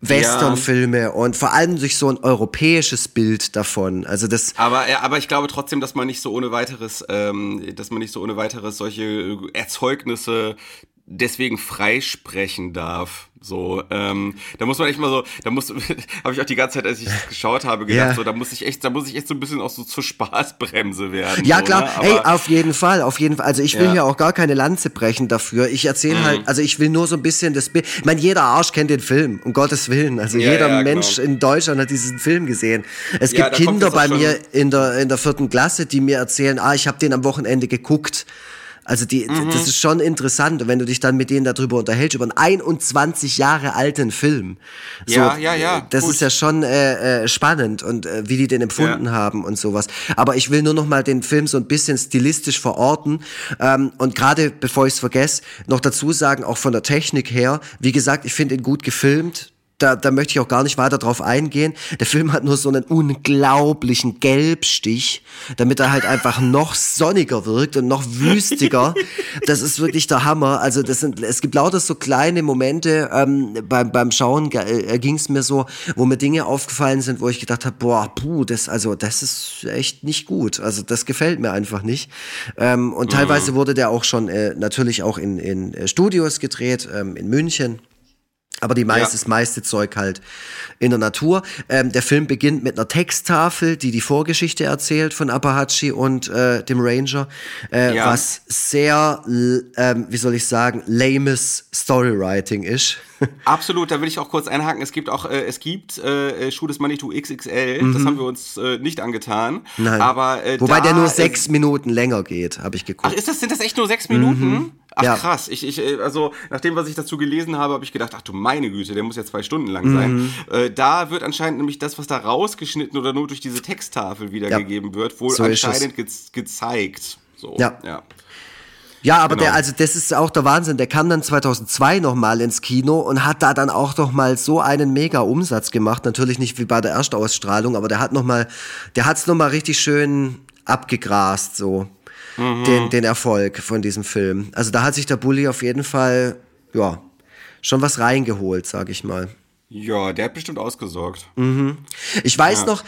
Westernfilme ja. und vor allem durch so ein europäisches Bild davon. Also das. Aber, aber ich glaube trotzdem, dass man nicht so ohne weiteres, ähm, dass man nicht so ohne weiteres solche Erzeugnisse deswegen freisprechen darf. So, ähm, da muss man echt mal so, da muss, habe ich auch die ganze Zeit, als ich das geschaut habe, gedacht, ja. so, da muss ich echt, da muss ich echt so ein bisschen auch so zur Spaßbremse werden. Ja, so, klar, ne? hey, auf jeden Fall, auf jeden Fall. Also ich will ja. hier auch gar keine Lanze brechen dafür. Ich erzähle mhm. halt, also ich will nur so ein bisschen das Bild. Ich meine, jeder Arsch kennt den Film, um Gottes Willen. Also ja, jeder Mensch genau. in Deutschland hat diesen Film gesehen. Es gibt Kinder bei mir in der, in der vierten Klasse, die mir erzählen, ah, ich habe den am Wochenende geguckt. Also die, mhm. das ist schon interessant, wenn du dich dann mit denen darüber unterhältst, über einen 21 Jahre alten Film. So, ja, ja, ja. Das gut. ist ja schon äh, äh, spannend und äh, wie die den empfunden ja. haben und sowas. Aber ich will nur noch mal den Film so ein bisschen stilistisch verorten ähm, und gerade bevor ich es vergesse, noch dazu sagen, auch von der Technik her, wie gesagt, ich finde ihn gut gefilmt da, da möchte ich auch gar nicht weiter drauf eingehen. Der Film hat nur so einen unglaublichen Gelbstich, damit er halt einfach noch sonniger wirkt und noch wüstiger. Das ist wirklich der Hammer. Also das sind, es gibt lauter so kleine Momente ähm, beim, beim Schauen äh, ging es mir so, wo mir Dinge aufgefallen sind, wo ich gedacht habe, boah, puh, das also das ist echt nicht gut. Also das gefällt mir einfach nicht. Ähm, und teilweise mhm. wurde der auch schon äh, natürlich auch in, in äh, Studios gedreht, ähm, in München. Aber die meiste, ja. das meiste Zeug halt in der Natur. Ähm, der Film beginnt mit einer Texttafel, die die Vorgeschichte erzählt von Apahachi und äh, dem Ranger, äh, ja. was sehr, ähm, wie soll ich sagen, lames Storywriting ist. Absolut, da will ich auch kurz einhaken. Es gibt auch, äh, es gibt äh, Schuh des Manitou XXL, mhm. das haben wir uns äh, nicht angetan. Nein. Aber, äh, Wobei der nur sechs Minuten länger geht, habe ich geguckt. Ach, ist das, sind das echt nur sechs Minuten? Mhm. Ach ja. krass, ich, ich, äh, also nach dem, was ich dazu gelesen habe, habe ich gedacht, ach du meine Güte, der muss ja zwei Stunden lang sein. Mhm. Äh, da wird anscheinend nämlich das, was da rausgeschnitten oder nur durch diese Texttafel wiedergegeben ja. wird, wohl so anscheinend ge gezeigt. So, ja. ja. Ja, aber genau. der, also das ist auch der Wahnsinn. Der kam dann 2002 nochmal ins Kino und hat da dann auch noch mal so einen mega Umsatz gemacht. Natürlich nicht wie bei der Erstausstrahlung, aber der hat noch mal, der hat's noch mal richtig schön abgegrast, so mhm. den, den Erfolg von diesem Film. Also da hat sich der Bully auf jeden Fall, ja, schon was reingeholt, sag ich mal. Ja, der hat bestimmt ausgesorgt. Mhm. Ich weiß ja. noch,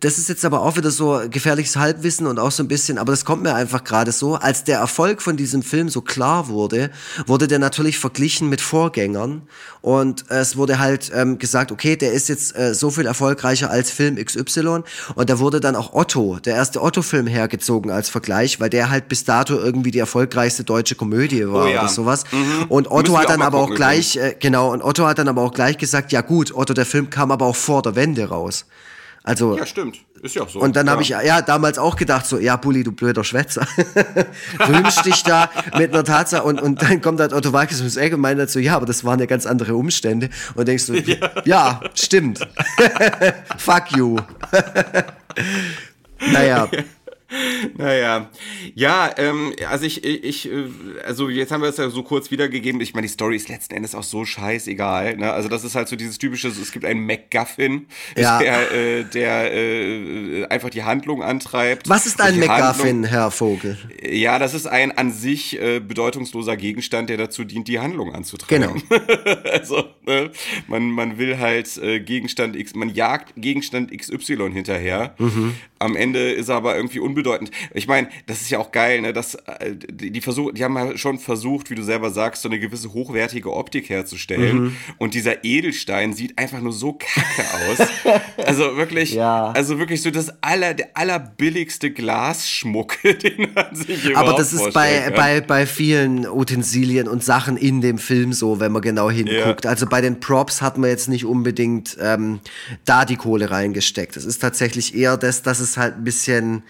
das ist jetzt aber auch wieder so gefährliches Halbwissen und auch so ein bisschen, aber das kommt mir einfach gerade so, als der Erfolg von diesem Film so klar wurde, wurde der natürlich verglichen mit Vorgängern und es wurde halt ähm, gesagt, okay, der ist jetzt äh, so viel erfolgreicher als Film XY und da wurde dann auch Otto, der erste Otto-Film hergezogen als Vergleich, weil der halt bis dato irgendwie die erfolgreiche deutsche Komödie war oh ja. oder sowas. Mhm. Und Otto hat dann aber auch gleich, äh, genau, und Otto hat dann aber auch gleich gesagt, gesagt, ja gut, Otto, der Film kam aber auch vor der Wende raus. Also, ja, stimmt. Ist ja auch so. Und dann ja. habe ich ja damals auch gedacht, so, ja, Bulli, du blöder Schwätzer. Rühmst dich da mit einer Tatsache und, und dann kommt halt Otto Walkes ums Eck und meint halt so, ja, aber das waren ja ganz andere Umstände. Und denkst du, ja, ja stimmt. Fuck you. naja. Naja, ja, ähm, also ich, ich, äh, also jetzt haben wir es ja so kurz wiedergegeben. Ich meine, die Story ist letzten Endes auch so scheißegal. Ne? Also das ist halt so dieses typische, es gibt einen MacGuffin, Ja. der, äh, der äh, einfach die Handlung antreibt. Was ist ein die McGuffin, Handlung- Herr Vogel? Ja, das ist ein an sich äh, bedeutungsloser Gegenstand, der dazu dient, die Handlung anzutreiben. Genau. also, ne, man, man will halt äh, Gegenstand X, man jagt Gegenstand XY hinterher. Mhm. Am Ende ist er aber irgendwie unbedeutend. Ich meine, das ist ja auch geil, ne? dass äh, die, die, versuch, die haben ja schon versucht, wie du selber sagst, so eine gewisse hochwertige Optik herzustellen. Mhm. Und dieser Edelstein sieht einfach nur so kacke aus. also wirklich, Ja. also wirklich so das aller, der allerbilligste Glasschmuck, den man sich überhaupt Aber das ist bei, kann. bei, bei vielen Utensilien und Sachen in dem Film so, wenn man genau hinguckt. Also bei den Props hat man jetzt nicht unbedingt ähm, da die Kohle reingesteckt. Es ist tatsächlich eher das, dass es halt ein bisschen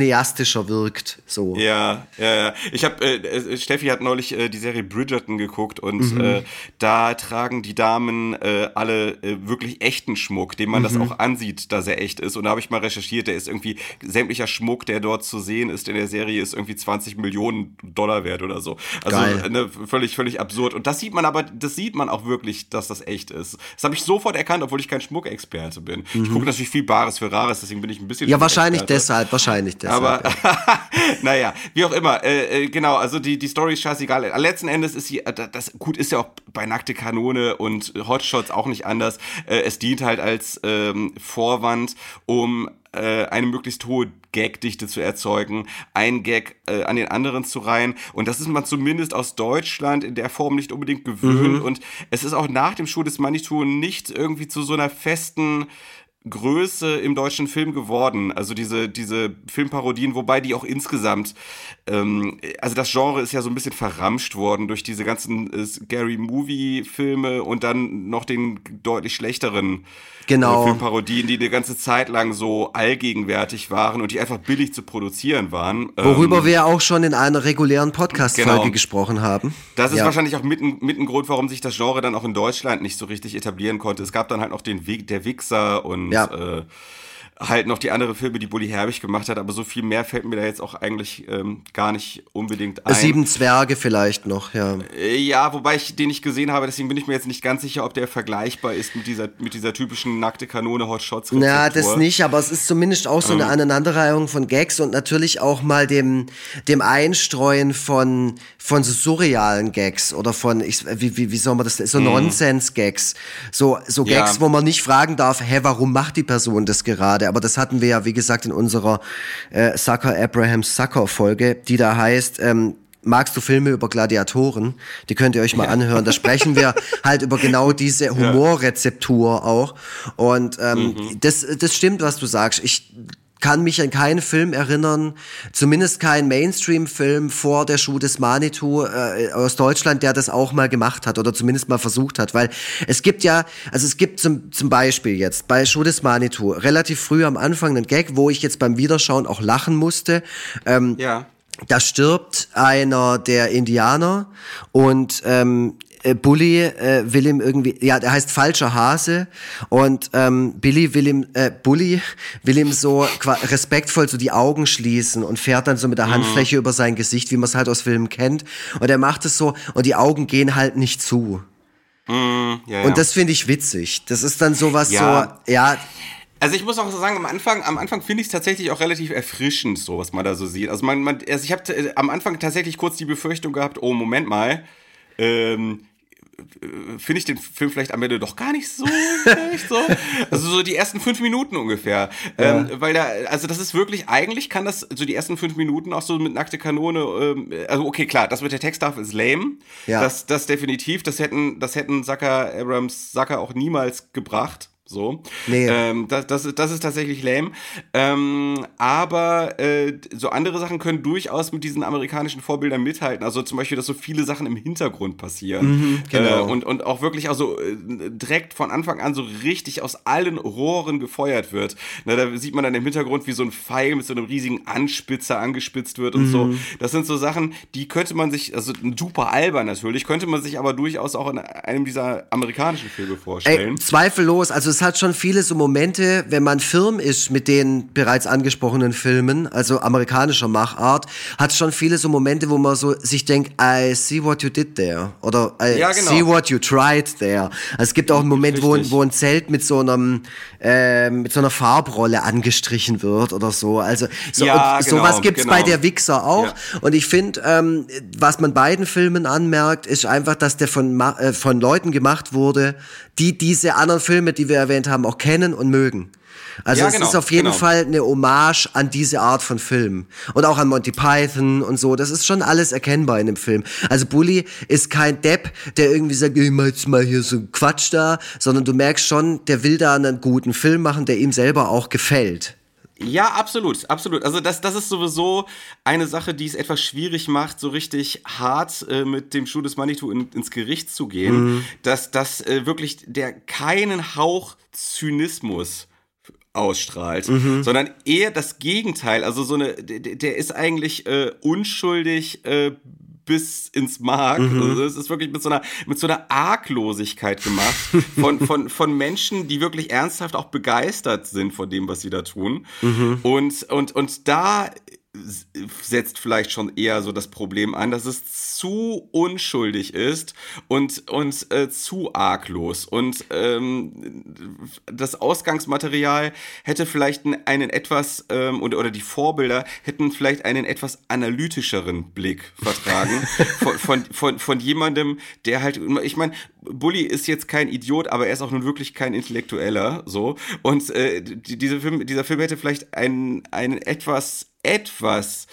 cineastischer wirkt. So. Ja, ja, ja. Ich habe, äh, äh, Steffi hat neulich äh, die Serie Bridgerton geguckt und Mhm. äh, da tragen die Damen äh, alle äh, wirklich echten Schmuck, dem man Mhm. das auch ansieht, dass er echt ist. Und da habe ich mal recherchiert, der ist irgendwie, sämtlicher Schmuck, der dort zu sehen ist in der Serie, ist irgendwie 20 Millionen Dollar wert oder so. Also ne, völlig, völlig absurd. Und das sieht man aber, das sieht man auch wirklich, dass das echt ist. Das habe ich sofort erkannt, obwohl ich kein Schmuckexperte bin. Ich gucke natürlich viel Bares für Rares, deswegen bin ich ein bisschen Mhm. Ja, wahrscheinlich deshalb, wahrscheinlich deshalb. Aber ja. naja, wie auch immer, äh, äh, genau, also die, die Story ist scheißegal. Äh, Letzten Endes ist sie, äh, das gut ist ja auch bei Nackte Kanone und Hotshots auch nicht anders. Äh, es dient halt als ähm, Vorwand, um äh, eine möglichst hohe Gagdichte zu erzeugen, einen Gag äh, an den anderen zu reihen. Und das ist man zumindest aus Deutschland in der Form nicht unbedingt gewöhnt. Und es ist auch nach dem Schuh des Manitou nicht irgendwie zu so einer festen Größe im deutschen Film geworden. Also diese, diese Filmparodien, wobei die auch insgesamt, ähm, also das Genre ist ja so ein bisschen verramscht worden durch diese ganzen äh, Scary Movie-Filme und dann noch den deutlich schlechteren Genau. äh, Filmparodien, die eine ganze Zeit lang so allgegenwärtig waren und die einfach billig zu produzieren waren. Worüber ähm, wir auch schon in einer regulären Podcast-Folge Genau. gesprochen haben. Das ist Ja. wahrscheinlich auch mit, ein- mit ein Grund, warum sich das Genre dann auch in Deutschland nicht so richtig etablieren konnte. Es gab dann halt noch den Weg der Wichser und Ja. äh, halt noch die andere Filme, die Bully Herbig gemacht hat, aber so viel mehr fällt mir da jetzt auch eigentlich ähm, gar nicht unbedingt ein. Sieben Zwerge vielleicht noch, ja. Äh, Ja, wobei ich den nicht gesehen habe, deswegen bin ich mir jetzt nicht ganz sicher, ob der vergleichbar ist mit dieser, mit dieser typischen nackte Kanone Hot Shots. Na, das Rezeptur. nicht, aber es ist zumindest auch so eine Aneinanderreihung von Gags und natürlich auch mal dem, dem Einstreuen von, von so surrealen Gags oder von, ich, wie, wie, wie soll man das, so Nonsens-Gags. So, so Ja. Gags, wo man nicht fragen darf, hä, warum macht die Person das gerade? Aber das hatten wir ja, wie gesagt, in unserer äh, Sucker Abraham Sucker Folge, die da heißt, ähm, Magst du Filme über Gladiatoren? Die könnt ihr euch mal anhören. Da sprechen wir halt über genau diese Humorrezeptur auch. Und ähm, das, das stimmt, was du sagst. Ich kann mich an keinen Film erinnern, zumindest keinen Mainstream-Film vor der Schuh des Manitou äh, aus Deutschland, der das auch mal gemacht hat oder zumindest mal versucht hat. Weil es gibt ja, also es gibt zum, zum Beispiel jetzt bei Schuh des Manitou relativ früh am Anfang einen Gag, wo ich jetzt beim Wiederschauen auch lachen musste. Ähm, Ja. da stirbt einer der Indianer und ähm, äh, Bully äh, will ihm irgendwie, ja, der heißt falscher Hase und ähm, Billy will ihm, äh, Bully will ihm so respektvoll so die Augen schließen und fährt dann so mit der Handfläche über sein Gesicht, wie man es halt aus Filmen kennt und er macht es so und die Augen gehen halt nicht zu. Ja, ja. Und das finde ich witzig. Das ist dann sowas Ja. so, ja, Also ich muss auch so sagen, am Anfang, am Anfang finde ich es tatsächlich auch relativ erfrischend, so was man da so sieht. Also man, man also ich habe äh, am Anfang tatsächlich kurz die Befürchtung gehabt, oh Moment mal, ähm, äh, finde ich den Film vielleicht am Ende doch gar nicht so schlecht, so. Also so die ersten fünf Minuten ungefähr. Ähm, weil da, also das ist wirklich, eigentlich kann das, so die ersten fünf Minuten auch so mit nackte Kanone, ähm, also okay, klar, das mit der Texttafel ist lame. Ja. Das, das definitiv, das hätten, das hätten Zucker, Abrams, Zucker auch niemals gebracht. So. Nee. Ähm, das, das, ist, das ist tatsächlich lame. Ähm, aber äh, so andere Sachen können durchaus mit diesen amerikanischen Vorbildern mithalten. Also zum Beispiel, dass so viele Sachen im Hintergrund passieren. genau. Äh, und, und auch wirklich also äh, direkt von Anfang an so richtig aus allen Rohren gefeuert wird. Na, da sieht man dann im Hintergrund, wie so ein Pfeil mit so einem riesigen Anspitzer angespitzt wird und so. Das sind so Sachen, die könnte man sich, also super albern natürlich, könnte man sich aber durchaus auch in einem dieser amerikanischen Filme vorstellen. Ey, zweifellos, also es hat schon viele so Momente, wenn man firm ist mit den bereits angesprochenen Filmen, also amerikanischer Machart, hat schon viele so Momente, wo man so sich denkt, I see what you did there. Oder I Ja, genau. see what you tried there. Also es gibt auch einen Moment, wo, wo ein Zelt mit so einem äh, mit so einer Farbrolle angestrichen wird oder so. Also so, Ja, genau, sowas gibt's genau. bei der Wichser auch. Ja. Und ich finde, ähm, was man beiden Filmen anmerkt, ist einfach, dass der von, äh, von Leuten gemacht wurde, die diese anderen Filme, die wir erwähnt haben, auch kennen und mögen. Also Ja, es genau, ist auf jeden genau. Fall eine Hommage an diese Art von Film. Und auch an Monty Python und so. Das ist schon alles erkennbar in dem Film. Also Bully ist kein Depp, der irgendwie sagt, ich mach jetzt mal hier so Quatsch da, sondern du merkst schon, der will da einen guten Film machen, der ihm selber auch gefällt. Ja, absolut, absolut. Also das, das ist sowieso eine Sache, die es etwas schwierig macht, so richtig hart äh, mit dem Schuh des Manitou in, ins Gericht zu gehen, dass das äh, wirklich der keinen Hauch Zynismus ausstrahlt, sondern eher das Gegenteil. Also so eine, der, der ist eigentlich äh, unschuldig äh, bis ins Mark. Also es ist wirklich mit so einer mit so einer Arglosigkeit gemacht von von von Menschen, die wirklich ernsthaft auch begeistert sind von dem, was sie da tun. Und und und da setzt vielleicht schon eher so das Problem an, dass es zu unschuldig ist und, und äh, zu arglos. Und ähm, das Ausgangsmaterial hätte vielleicht einen, einen etwas, ähm, oder, oder die Vorbilder hätten vielleicht einen etwas analytischeren Blick vertragen von, von, von, von jemandem, der halt, ich meine, Bully ist jetzt kein Idiot, aber er ist auch nun wirklich kein Intellektueller, so. Und äh, die, diese Film, dieser Film hätte vielleicht einen, einen etwas etwas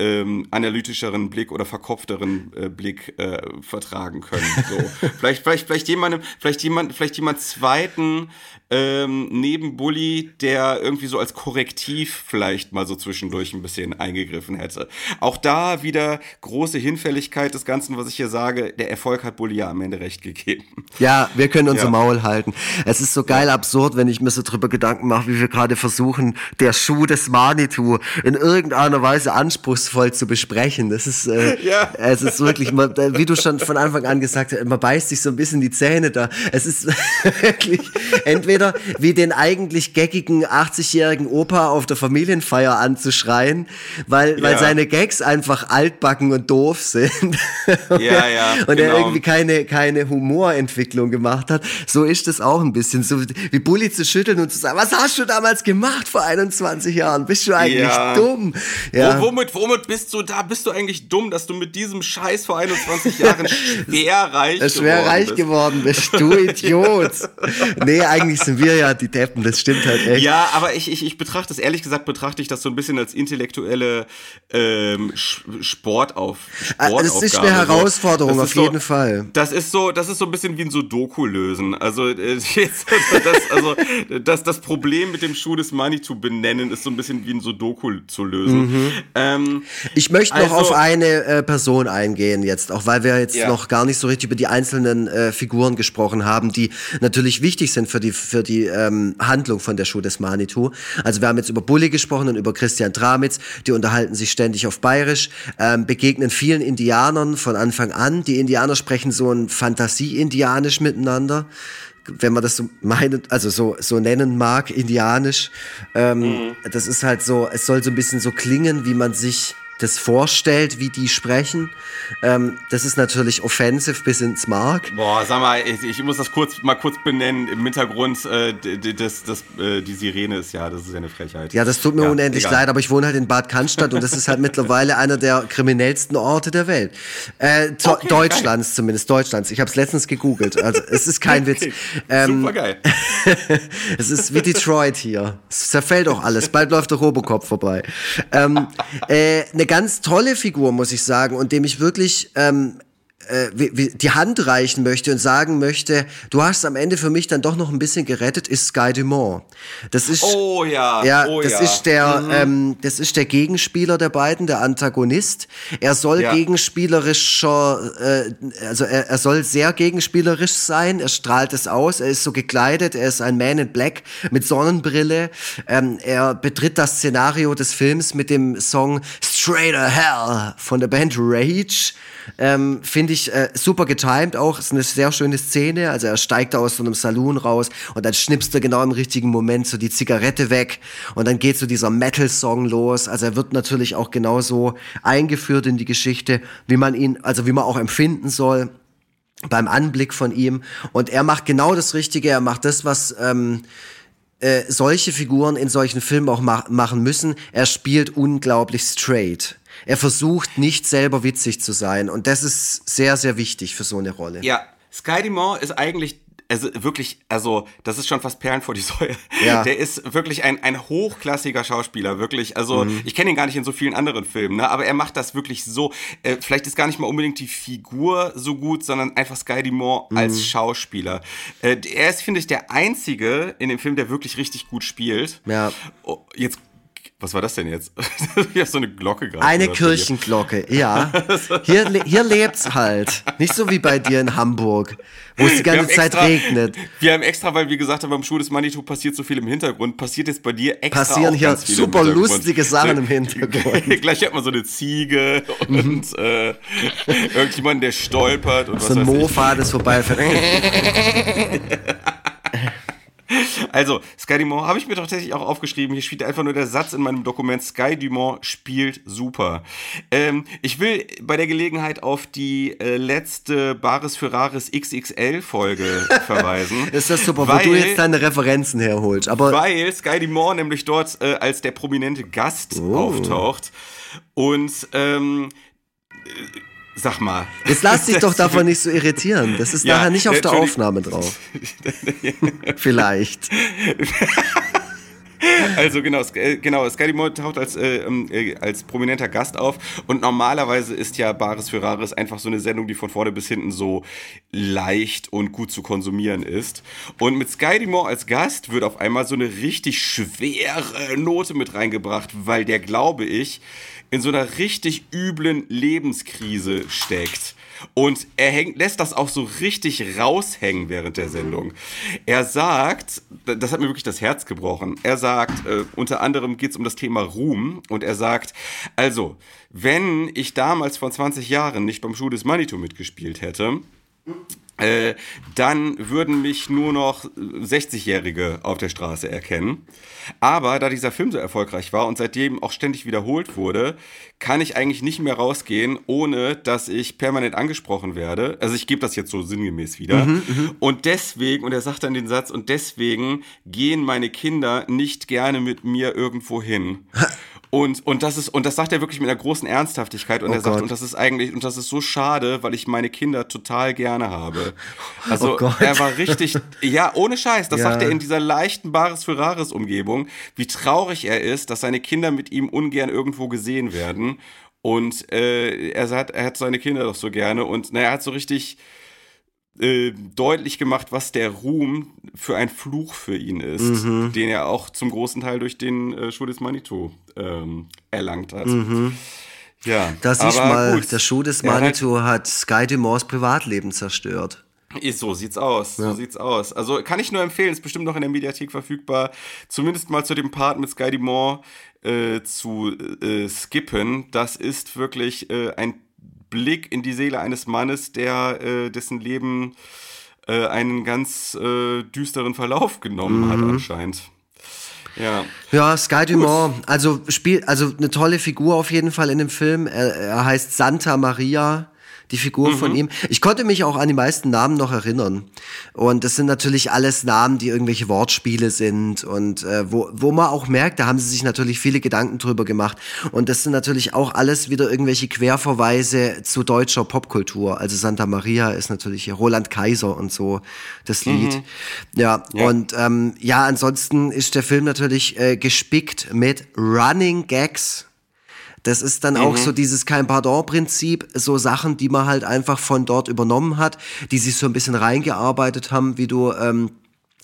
ähm, analytischeren Blick oder verkopfteren äh, Blick äh, vertragen können. So. vielleicht, vielleicht, vielleicht jemandem, vielleicht jemand, vielleicht jemand zweiten ähm, neben Bully, der irgendwie so als Korrektiv vielleicht mal so zwischendurch ein bisschen eingegriffen hätte. Auch da wieder große Hinfälligkeit des Ganzen, was ich hier sage. Der Erfolg hat Bully ja am Ende recht gegeben. Ja, wir können unser Ja. Maul halten. Es ist so geil absurd, wenn ich mir so drüber Gedanken mache, wie wir gerade versuchen, der Schuh des Manitou in irgendeiner Weise anspruchsvoll zu besprechen. Das ist, äh, Ja. es ist wirklich, man, wie du schon von Anfang an gesagt hast, man beißt sich so ein bisschen die Zähne da. Es ist wirklich entweder wie den eigentlich geckigen 80-jährigen Opa auf der Familienfeier anzuschreien, weil, weil Ja. seine Gags einfach altbacken und doof sind. Ja, ja, Und er genau. irgendwie keine, keine Humorentwicklung gemacht hat. So ist es auch ein bisschen. So wie Bulli zu schütteln und zu sagen, was hast du damals gemacht vor 21 Jahren? Bist du eigentlich Ja. dumm? Ja. Wo, womit, womit bist du da? Bist du eigentlich dumm, dass du mit diesem Scheiß vor 21 Jahren schwer reich Äh, schwer geworden reich bist? geworden bist, du Idiot. nee, eigentlich sind wir ja die Deppen, das stimmt halt echt. Ja, aber ich, ich, ich betrachte das, ehrlich gesagt, betrachte ich das so ein bisschen als intellektuelle ähm, Sch- Sportauf, Ah, Sportaufgabe. das ist eine Herausforderung, Das auf ist so, jeden Fall. Das ist so, das ist so ein bisschen wie ein Sudoku lösen. Also, äh, jetzt, das, also das, das Problem mit dem Schuh des Money zu benennen, ist so ein bisschen wie ein Sudoku zu lösen. Mhm. Ähm, Ich möchte noch Also- auf eine äh, Person eingehen jetzt, auch weil wir jetzt Ja. noch gar nicht so richtig über die einzelnen äh, Figuren gesprochen haben, die natürlich wichtig sind für die, für die ähm, Handlung von der Schuh des Manitou. Also wir haben jetzt über Bulli gesprochen und über Christian Dramitz, die unterhalten sich ständig auf Bayerisch, ähm, begegnen vielen Indianern von Anfang an. Die Indianer sprechen so ein Fantasie-Indianisch miteinander wenn man das so meint, also so, so nennen mag, indianisch. Ähm, Das ist halt so, es soll so ein bisschen so klingen, wie man sich das vorstellt, wie die sprechen. Ähm, das ist natürlich offensive bis ins Mark. Boah, sag mal, ich, ich muss das kurz mal kurz benennen. Im Hintergrund, äh, das, das, äh, die Sirene ist ja, das ist ja eine Frechheit. Ja, das tut mir Ja, unendlich egal. leid, aber ich wohne halt in Bad Cannstatt und das ist halt mittlerweile einer der kriminellsten Orte der Welt. Äh, Okay, Deutschlands zumindest, Deutschlands. Ich habe es letztens gegoogelt. Also es ist kein Witz. Okay, Ähm, Super geil. es ist wie Detroit hier. Es zerfällt auch alles. Bald läuft der Robocop vorbei. Ähm, äh, eine ganz tolle Figur, muss ich sagen, und dem ich wirklich ähm, äh, die Hand reichen möchte und sagen möchte, du hast am Ende für mich dann doch noch ein bisschen gerettet, ist Sky Dumont. Das ist Oh ja, ja, oh das ja. ist der, ähm, das ist der Gegenspieler der beiden, der Antagonist. Er soll Ja. gegenspielerischer, äh, also er, er soll sehr gegenspielerisch sein. Er strahlt es aus. Er ist so gekleidet. Er ist ein Man in Black mit Sonnenbrille. Ähm, er betritt das Szenario des Films mit dem Song Straight Hell von der Band Rage. Ähm, Finde ich äh, super getimed auch. Ist eine sehr schöne Szene. Also er steigt aus so einem Saloon raus und dann schnippst du genau im richtigen Moment so die Zigarette weg und dann geht so dieser Metal-Song los. Also er wird natürlich auch genauso eingeführt in die Geschichte, wie man ihn, also wie man auch empfinden soll beim Anblick von ihm. Und er macht genau das Richtige. Er macht das, was ähm, äh, solche Figuren in solchen Filmen auch ma machen müssen. Er spielt unglaublich straight. Er versucht nicht selber witzig zu sein. Und das ist sehr, sehr wichtig für so eine Rolle. Ja, Sky Dumont ist eigentlich also wirklich, also das ist schon fast Perlen vor die Säue. Ja. Der ist wirklich ein, ein hochklassiger Schauspieler, wirklich. Also Mhm. ich kenne ihn gar nicht in so vielen anderen Filmen, ne? aber er macht das wirklich so. Äh, vielleicht ist gar nicht mal unbedingt die Figur so gut, sondern einfach Sky Dumont Mhm. als Schauspieler. Äh, er ist, finde ich, der Einzige in dem Film, der wirklich richtig gut spielt. Ja. Oh, jetzt, was war das denn jetzt? Hier ist so eine Glocke gerade. Eine. Kirchenglocke, ja. Hier, hier lebt's halt. Nicht so wie bei dir in Hamburg, wo es die ganze Zeit extra, regnet. Wir haben extra, weil wir gesagt haben, beim Schuh des Manitou passiert so viel im Hintergrund, passiert jetzt bei dir extra Passieren hier super lustige Sachen im Hintergrund. Gleich hat man so eine Ziege und äh, irgendjemanden, der stolpert und So ein was weiß ich. Mofa, das vorbeifährt. Also, Sky Dumont habe ich mir doch tatsächlich auch aufgeschrieben. Hier steht einfach nur der Satz in meinem Dokument, Sky Dumont spielt super. Ähm, ich will bei der Gelegenheit auf die äh, letzte Bares für Rares XXL-Folge verweisen. Ist das super, wo weil- du jetzt deine Referenzen herholst. Aber weil Sky Dumont nämlich dort äh, als der prominente Gast Oh. auftaucht. Und ähm, äh, sag mal. jetzt lass dich doch davon nicht so irritieren. Das ist Ja, nachher nicht auf der. Aufnahme drauf. Vielleicht. Also genau, äh, genau, Sky Dumont taucht als, äh, ähm, äh, als prominenter Gast auf und normalerweise ist ja Bares für Rares einfach so eine Sendung, die von vorne bis hinten so leicht und gut zu konsumieren ist. Und mit Sky Dumont als Gast wird auf einmal so eine richtig schwere Note mit reingebracht, weil der, glaube ich, in so einer richtig üblen Lebenskrise steckt. Und er hängt, lässt das auch so richtig raushängen während der Sendung. Er sagt, das hat mir wirklich das Herz gebrochen, er sagt, äh, unter anderem geht es um das Thema Ruhm und er sagt, also, wenn ich damals vor 20 Jahren nicht beim Schuh des Manitou mitgespielt hätte, äh, dann würden mich nur noch 60-Jährige auf der Straße erkennen. Aber da dieser Film so erfolgreich war und seitdem auch ständig wiederholt wurde, kann ich eigentlich nicht mehr rausgehen, ohne dass ich permanent angesprochen werde. Also ich gebe das jetzt so sinngemäß wieder. und deswegen, und er sagt dann den Satz, und deswegen gehen meine Kinder nicht gerne mit mir irgendwo hin. Und, und das ist, und das sagt er wirklich mit einer großen Ernsthaftigkeit. Und Oh er sagt, Gott. und das ist eigentlich, und das ist so schade, weil ich meine Kinder total gerne habe. Also Oh er war richtig, ja, ohne Scheiß, das Ja. sagt er in dieser leichten Bares für Rares Umgebung, wie traurig er ist, dass seine Kinder mit ihm ungern irgendwo gesehen werden. Und äh, er sagt, er hat seine Kinder doch so gerne. Und naja, er hat so richtig äh, deutlich gemacht, was der Ruhm für ein Fluch für ihn ist, Mhm. den er auch zum großen Teil durch den äh, Schuh des Manitou ähm, erlangt hat. Ja, Da siehst du aber mal, gut. der Schuh des Er hat- Manitou hat Sky Dumonts Privatleben zerstört. Ist, so sieht's aus. So sieht's aus. Also kann ich nur empfehlen, ist bestimmt noch in der Mediathek verfügbar. Zumindest mal zu dem Part mit Sky Dumont äh, zu äh, skippen. Das ist wirklich äh, ein Blick in die Seele eines Mannes, der äh, dessen Leben äh, einen ganz äh, düsteren Verlauf genommen hat anscheinend. Ja. Ja, Sky Dumont, also spielt, also eine tolle Figur auf jeden Fall in dem Film. Er, er heißt Santa Maria, die Figur von ihm. Ich konnte mich auch an die meisten Namen noch erinnern. Und das sind natürlich alles Namen, die irgendwelche Wortspiele sind und äh, wo, wo man auch merkt, da haben sie sich natürlich viele Gedanken drüber gemacht. Und das sind natürlich auch alles wieder irgendwelche Querverweise zu deutscher Popkultur. Also Santa Maria ist natürlich hier Roland Kaiser und so das Lied. Ja, und ähm, ja, ansonsten ist der Film natürlich äh, gespickt mit Running Gags. Das ist dann auch so dieses kein Pardon-Prinzip, so Sachen, die man halt einfach von dort übernommen hat, die sich so ein bisschen reingearbeitet haben, wie du ähm,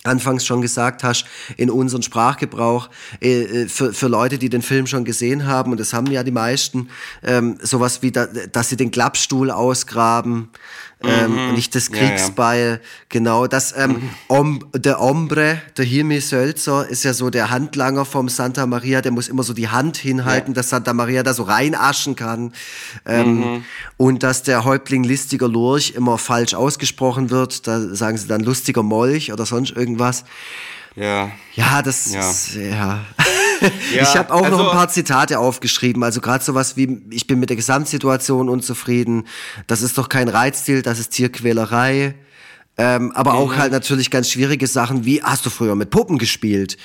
anfangs schon gesagt hast, in unserem Sprachgebrauch, äh, äh, für, für Leute, die den Film schon gesehen haben, und das haben ja die meisten, ähm, sowas wie, da, dass sie den Klappstuhl ausgraben, ähm, mhm. nicht das Kriegsbeil, ja, ja. genau, das, ähm. Om, der Ombre, der Hilmi Sölzer, ist ja so der Handlanger vom Santa Maria, der muss immer so die Hand hinhalten, ja. dass Santa Maria da so reinaschen kann, ähm, mhm. und dass der Häuptling listiger Lurch immer falsch ausgesprochen wird, da sagen sie dann lustiger Molch oder sonst irgendwas. Ja. Ja, das ja. Ist, ja. ja ich habe auch also, noch ein paar Zitate aufgeschrieben. Also gerade sowas wie, ich bin mit der Gesamtsituation unzufrieden. Das ist doch kein Reizstil, das ist Tierquälerei. Ähm, aber auch halt natürlich ganz schwierige Sachen wie, hast du früher mit Puppen gespielt?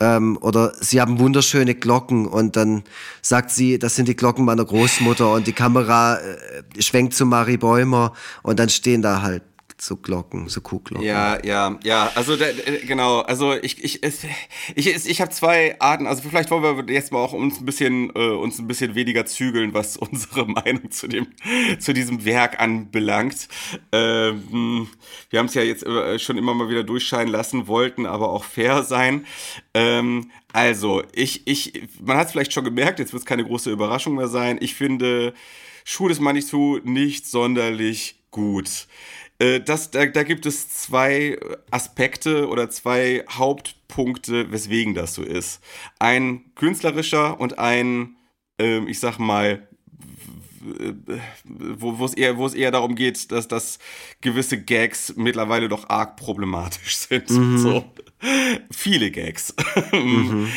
Ähm, oder sie haben wunderschöne Glocken und dann sagt sie, das sind die Glocken meiner Großmutter und die Kamera äh, schwenkt zu Marie Bäumer und dann stehen da halt so Glocken, so Kuhglocken. Ja, ja, ja. Also der, genau. Also ich, ich, ich, ich, ich habe zwei Arten. Also vielleicht wollen wir jetzt mal auch uns ein bisschen, äh, uns ein bisschen weniger zügeln, was unsere Meinung zu dem, zu diesem Werk anbelangt. Ähm, wir haben es ja jetzt äh, schon immer mal wieder durchscheinen lassen, wollten aber auch fair sein. Ähm, also ich, ich, man hat es vielleicht schon gemerkt. Jetzt wird es keine große Überraschung mehr sein. Ich finde Schuh des Manitou nicht sonderlich gut. Äh, das, da, da gibt es zwei Aspekte oder zwei Hauptpunkte, weswegen das so ist. Ein künstlerischer und ein, ähm, ich sag mal, wo es eher, eher darum geht, dass, dass gewisse Gags mittlerweile doch arg problematisch sind. Mhm. So. Viele Gags. Mhm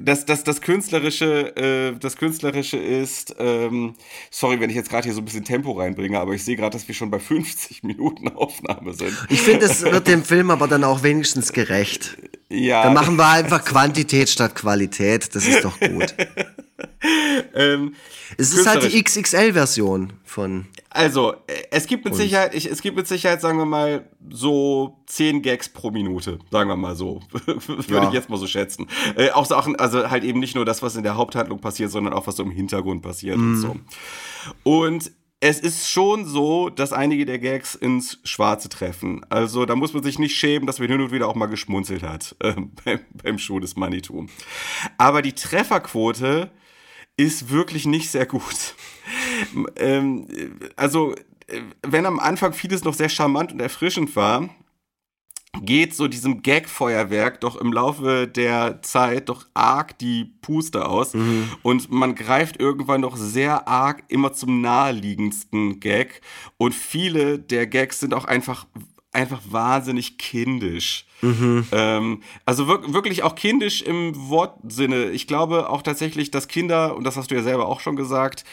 das, das, das Künstlerische, äh, das Künstlerische ist, ähm, sorry, wenn ich jetzt gerade hier so ein bisschen Tempo reinbringe, aber ich sehe gerade, dass wir schon bei 50 Minuten Aufnahme sind. Ich finde, es wird dem Film aber dann auch wenigstens gerecht. Ja. Dann machen wir einfach Quantität statt Qualität. Das ist doch gut. ähm, es ist halt die XXL-Version von. Also, es gibt mit Sicherheit, ich, es gibt mit Sicherheit, sagen wir mal, so 10 Gags pro Minute, sagen wir mal so. Würde ja. ich jetzt mal so schätzen. Äh, auch, auch, also halt eben nicht nur das, was in der Haupthandlung passiert, sondern auch was so im Hintergrund passiert mm. und mhm. so. Und es ist schon so, dass einige der Gags ins Schwarze treffen. Also da muss man sich nicht schämen, dass man hin und wieder auch mal geschmunzelt hat äh, beim, beim Schuh des Manitou. Aber die Trefferquote ist wirklich nicht sehr gut. ähm, also, äh, wenn am Anfang vieles noch sehr charmant und erfrischend war, geht so diesem Gag-Feuerwerk doch im Laufe der Zeit doch arg die Puste aus mhm. und man greift irgendwann doch sehr arg immer zum naheliegendsten Gag und viele der Gags sind auch einfach einfach wahnsinnig kindisch. Mhm. Ähm, also wir wirklich auch kindisch im Wortsinne. Ich glaube auch tatsächlich, dass Kinder, und das hast du ja selber auch schon gesagt,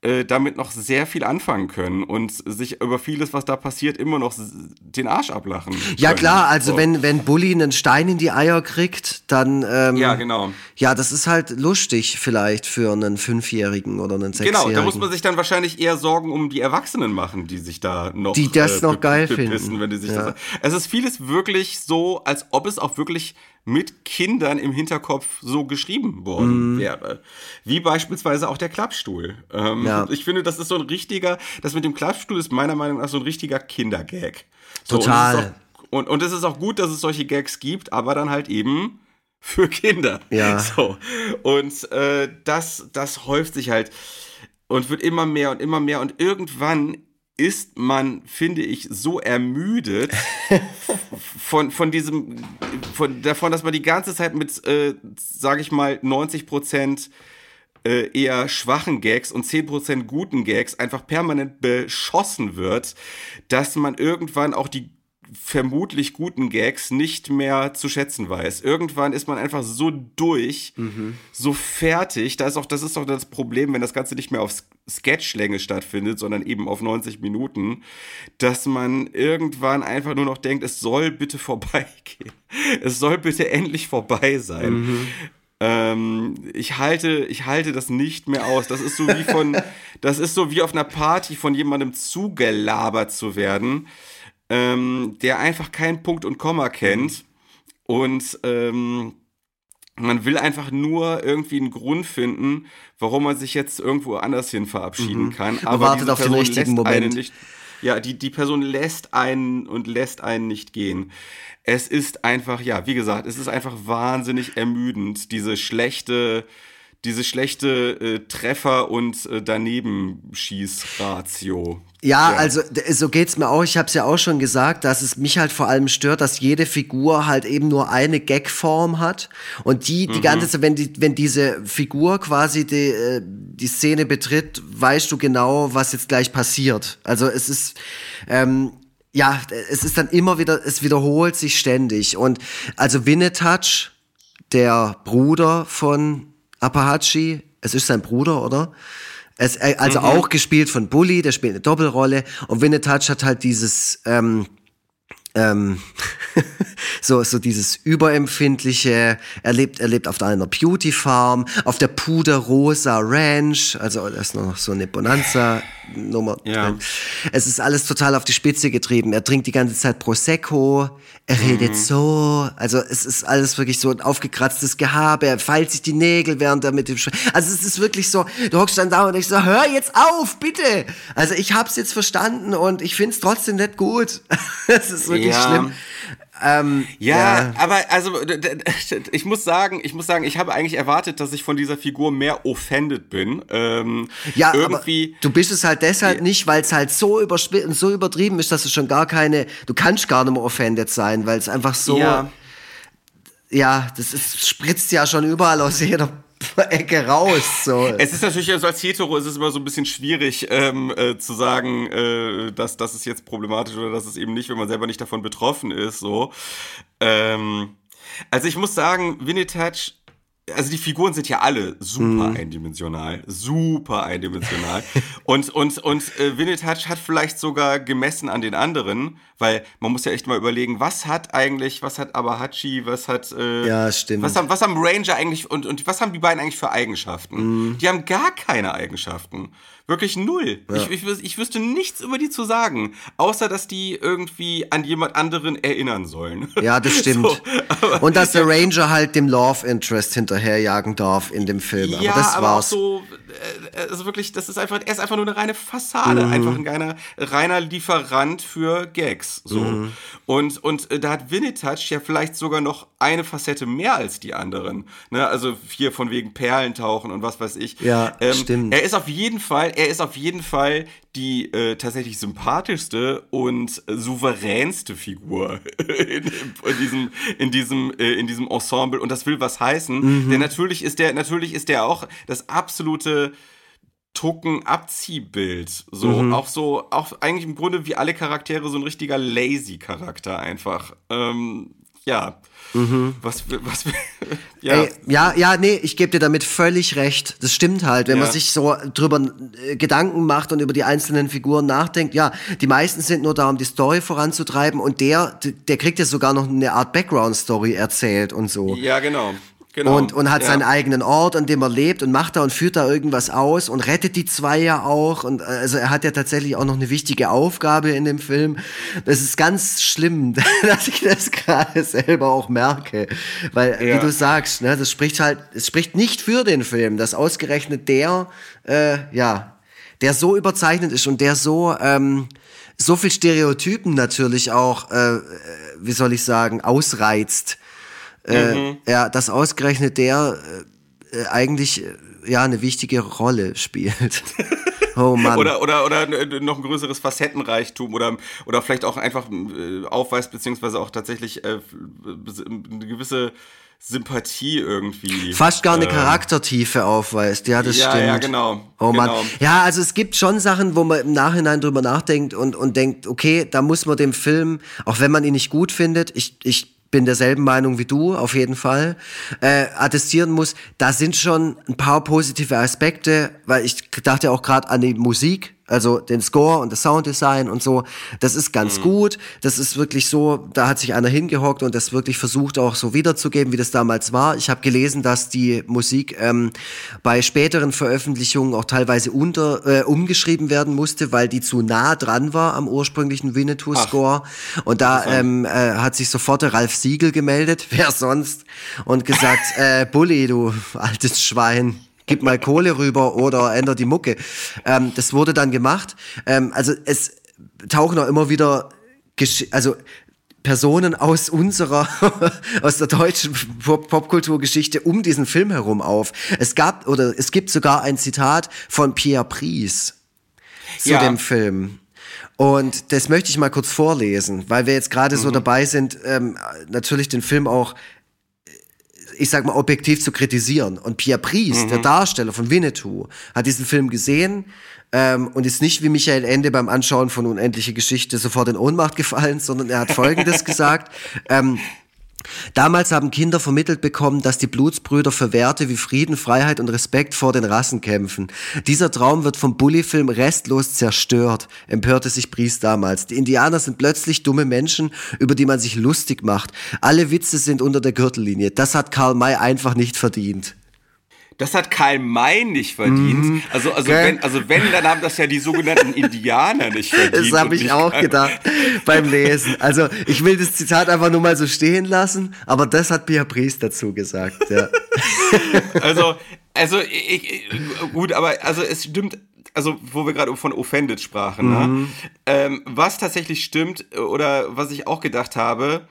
äh, damit noch sehr viel anfangen können und sich über vieles, was da passiert, immer noch den Arsch ablachen. Ja können. klar, also so. wenn, wenn Bully einen Stein in die Eier kriegt, dann ähm, Ja, genau. Ja, das ist halt lustig vielleicht für einen Fünfjährigen oder einen Sechsjährigen. Genau, da muss man sich dann wahrscheinlich eher Sorgen um die Erwachsenen machen, die sich da noch Die das äh, noch geil finden. Wenn die sich ja. das, es ist vieles wirklich so, als ob es auch wirklich mit Kindern im Hinterkopf so geschrieben worden mm. wäre. Wie beispielsweise auch der Klappstuhl. Ähm, ja. Ich finde, das ist so ein richtiger, das mit dem Klappstuhl ist meiner Meinung nach so ein richtiger Kindergag. So, Total. Und, und es ist auch gut, dass es solche Gags gibt, aber dann halt eben für Kinder. Ja. So. Und äh, das, das häuft sich halt und wird immer mehr und immer mehr und irgendwann ist man, finde ich, so ermüdet von, von diesem, von, davon, dass man die ganze Zeit mit, äh, sage ich mal, 90 Prozent äh, eher schwachen Gags und 10% guten Gags einfach permanent beschossen wird, dass man irgendwann auch die vermutlich guten Gags nicht mehr zu schätzen weiß. Irgendwann ist man einfach so durch, mhm. so fertig. Da ist auch, das ist doch das Problem, wenn das Ganze nicht mehr auf Sketchlänge stattfindet, sondern eben auf 90 Minuten, dass man irgendwann einfach nur noch denkt, es soll bitte vorbeigehen. Es soll bitte endlich vorbei sein. Mhm. Ähm, ich halte, ich halte das nicht mehr aus. Das ist so wie von, das ist so wie auf einer Party von jemandem zugelabert zu werden ähm, der einfach keinen Punkt und Komma kennt und ähm, man will einfach nur irgendwie einen Grund finden, warum man sich jetzt irgendwo anders hin verabschieden mhm. kann. Aber wartet auf den richtigen Moment. Nicht, Ja, die, die Person lässt einen und lässt einen nicht gehen. Es ist einfach, ja, wie gesagt, es ist einfach wahnsinnig ermüdend, diese schlechte, diese schlechte äh, Treffer- und äh, Daneben-Schieß-Ratio. Ja, ja, also so geht's mir auch. Ich habe es ja auch schon gesagt, dass es mich halt vor allem stört, dass jede Figur halt eben nur eine Gagform hat und die die mhm. ganze Zeit, wenn die wenn diese Figur quasi die äh, die Szene betritt, weißt du genau, was jetzt gleich passiert. Also es ist ähm, ja, es ist dann immer wieder, es wiederholt sich ständig und also Winnetouch, der Bruder von Apahachi, es ist sein Bruder, oder? Es, äh, also mhm. auch gespielt von Bully, der spielt eine Doppelrolle. Und Winnetouch hat halt dieses, ähm, ähm, so, so dieses überempfindliche, er lebt, er lebt auf einer Beauty Farm, auf der Puderrosa Ranch, also das ist noch so eine Bonanza-Nummer. Ja. Es ist alles total auf die Spitze getrieben. Er trinkt die ganze Zeit Prosecco, er redet mhm. so, also es ist alles wirklich so ein aufgekratztes Gehabe, er feilt sich die Nägel, während er mit dem Sch Also es ist wirklich so, du hockst dann da und ich so, hör jetzt auf, bitte! Also ich hab's jetzt verstanden und ich find's trotzdem nicht gut. Es ist wirklich ja. schlimm. Ähm, ja, ja, aber also ich muss sagen, ich muss sagen, ich habe eigentlich erwartet, dass ich von dieser Figur mehr offended bin. Ähm, ja, irgendwie. du bist es halt deshalb nicht, weil es halt so so übertrieben ist, dass du schon gar keine, du kannst gar nicht mehr offended sein, weil es einfach so. Ja. ja, das ist, spritzt ja schon überall aus jeder Ecke raus. So. Es ist natürlich, also als Hetero ist es immer so ein bisschen schwierig ähm, äh, zu sagen, äh, dass das ist jetzt problematisch oder dass es eben nicht, wenn man selber nicht davon betroffen ist. So. Ähm, also ich muss sagen, Winnetouch also die Figuren sind ja alle super mm. eindimensional, super eindimensional. und und und äh, Winnetouch hat vielleicht sogar gemessen an den anderen, weil man muss ja echt mal überlegen, was hat eigentlich, was hat Abahachi, was hat äh, ja stimmt, was haben was haben Ranger eigentlich und und was haben die beiden eigentlich für Eigenschaften? Mm. Die haben gar keine Eigenschaften. Wirklich null. Ja. Ich, ich, ich wüsste nichts über die zu sagen, außer dass die irgendwie an jemand anderen erinnern sollen. Ja, das stimmt. So, und dass der Ranger halt dem Love Interest hinterherjagen darf in dem Film. Ja, aber das aber war's. Auch so, also wirklich, das ist einfach, er ist einfach nur eine reine Fassade, mhm. einfach ein reiner, reiner Lieferant für Gags. So. Mhm. Und, und äh, da hat Winnetouch ja vielleicht sogar noch eine Facette mehr als die anderen. Ne? Also hier von wegen Perlentauchen und was weiß ich. Ja, ähm, stimmt. Er ist auf jeden Fall, er ist auf jeden Fall die äh, tatsächlich sympathischste und souveränste Figur in, in, diesem in diesem äh, in diesem Ensemble und das will was heißen, mhm. denn natürlich ist der natürlich ist der auch das absolute Token-Abziehbild. So, mhm. auch so, auch eigentlich im Grunde wie alle Charaktere so ein richtiger Lazy-Charakter einfach. Ähm, ja. Mhm. Was, was, ja. Ey, ja, ja, nee, ich gebe dir damit völlig recht. Das stimmt halt. Wenn ja. man sich so drüber äh, Gedanken macht und über die einzelnen Figuren nachdenkt, ja, die meisten sind nur da, um die Story voranzutreiben und der, der kriegt ja sogar noch eine Art Background-Story erzählt und so. Ja, genau. Genau. Und, und hat ja. seinen eigenen Ort, an dem er lebt und macht da und führt da irgendwas aus und rettet die zwei ja auch. Und also er hat ja tatsächlich auch noch eine wichtige Aufgabe in dem Film. Das ist ganz schlimm, dass ich das gerade selber auch merke. Weil, ja. wie du sagst, ne, das spricht halt, es spricht nicht für den Film, dass ausgerechnet der, äh, ja, der so überzeichnet ist und der so, ähm, so viel Stereotypen natürlich auch, äh, wie soll ich sagen, ausreizt äh, mhm. ja, dass ausgerechnet der äh, eigentlich äh, ja eine wichtige Rolle spielt. Oh Mann. oder, oder, oder noch ein größeres Facettenreichtum oder, oder vielleicht auch einfach äh, aufweist, beziehungsweise auch tatsächlich äh, eine gewisse Sympathie irgendwie. Fast gar eine äh, Charaktertiefe aufweist, ja, das ja, stimmt. Ja, genau. Oh Mann. Genau. Ja, also es gibt schon Sachen, wo man im Nachhinein drüber nachdenkt und, und denkt, okay, da muss man dem Film, auch wenn man ihn nicht gut findet, ich, ich bin derselben Meinung wie du, auf jeden Fall, äh, attestieren muss, da sind schon ein paar positive Aspekte, weil ich dachte auch gerade an die Musik, also den Score und das Sounddesign und so, das ist ganz mhm. gut. Das ist wirklich so, da hat sich einer hingehockt und das wirklich versucht auch so wiederzugeben, wie das damals war. Ich habe gelesen, dass die Musik ähm, bei späteren Veröffentlichungen auch teilweise unter, äh, umgeschrieben werden musste, weil die zu nah dran war am ursprünglichen Winnetou-Score. Und da ähm, äh, hat sich sofort der Ralf Siegel gemeldet, wer sonst, und gesagt, äh, Bulli, du altes Schwein gib mal Kohle rüber oder änder die Mucke. Ähm, das wurde dann gemacht. Ähm, also es tauchen auch immer wieder, Gesch also Personen aus unserer, aus der deutschen Pop Popkulturgeschichte um diesen Film herum auf. Es gab, oder es gibt sogar ein Zitat von Pierre Pries zu Ja. dem Film. Und das möchte ich mal kurz vorlesen, weil wir jetzt gerade so dabei sind, ähm, natürlich den Film auch, ich sag mal, objektiv zu kritisieren. Und Pierre Pries, der Darsteller von Winnetou, hat diesen Film gesehen ähm, und ist nicht wie Michael Ende beim Anschauen von Unendliche Geschichte sofort in Ohnmacht gefallen, sondern er hat Folgendes gesagt. Ähm, Damals haben Kinder vermittelt bekommen, dass die Blutsbrüder für Werte wie Frieden, Freiheit und Respekt vor den Rassen kämpfen. Dieser Traum wird vom Bully-Film restlos zerstört, empörte sich Pries damals. Die Indianer sind plötzlich dumme Menschen, über die man sich lustig macht. Alle Witze sind unter der Gürtellinie. Das hat Karl May einfach nicht verdient. Das hat Karl May nicht verdient. Also, also, Mhm. Gell? wenn, also wenn, dann haben das ja die sogenannten Indianer nicht verdient. Das habe ich auch Karl- gedacht beim Lesen. Also ich will das Zitat einfach nur mal so stehen lassen, aber das hat Pierre Pries dazu gesagt. Ja. Also, also ich, gut, aber also es stimmt, also wo wir gerade von Offended sprachen, ne? ähm, was tatsächlich stimmt oder was ich auch gedacht habe,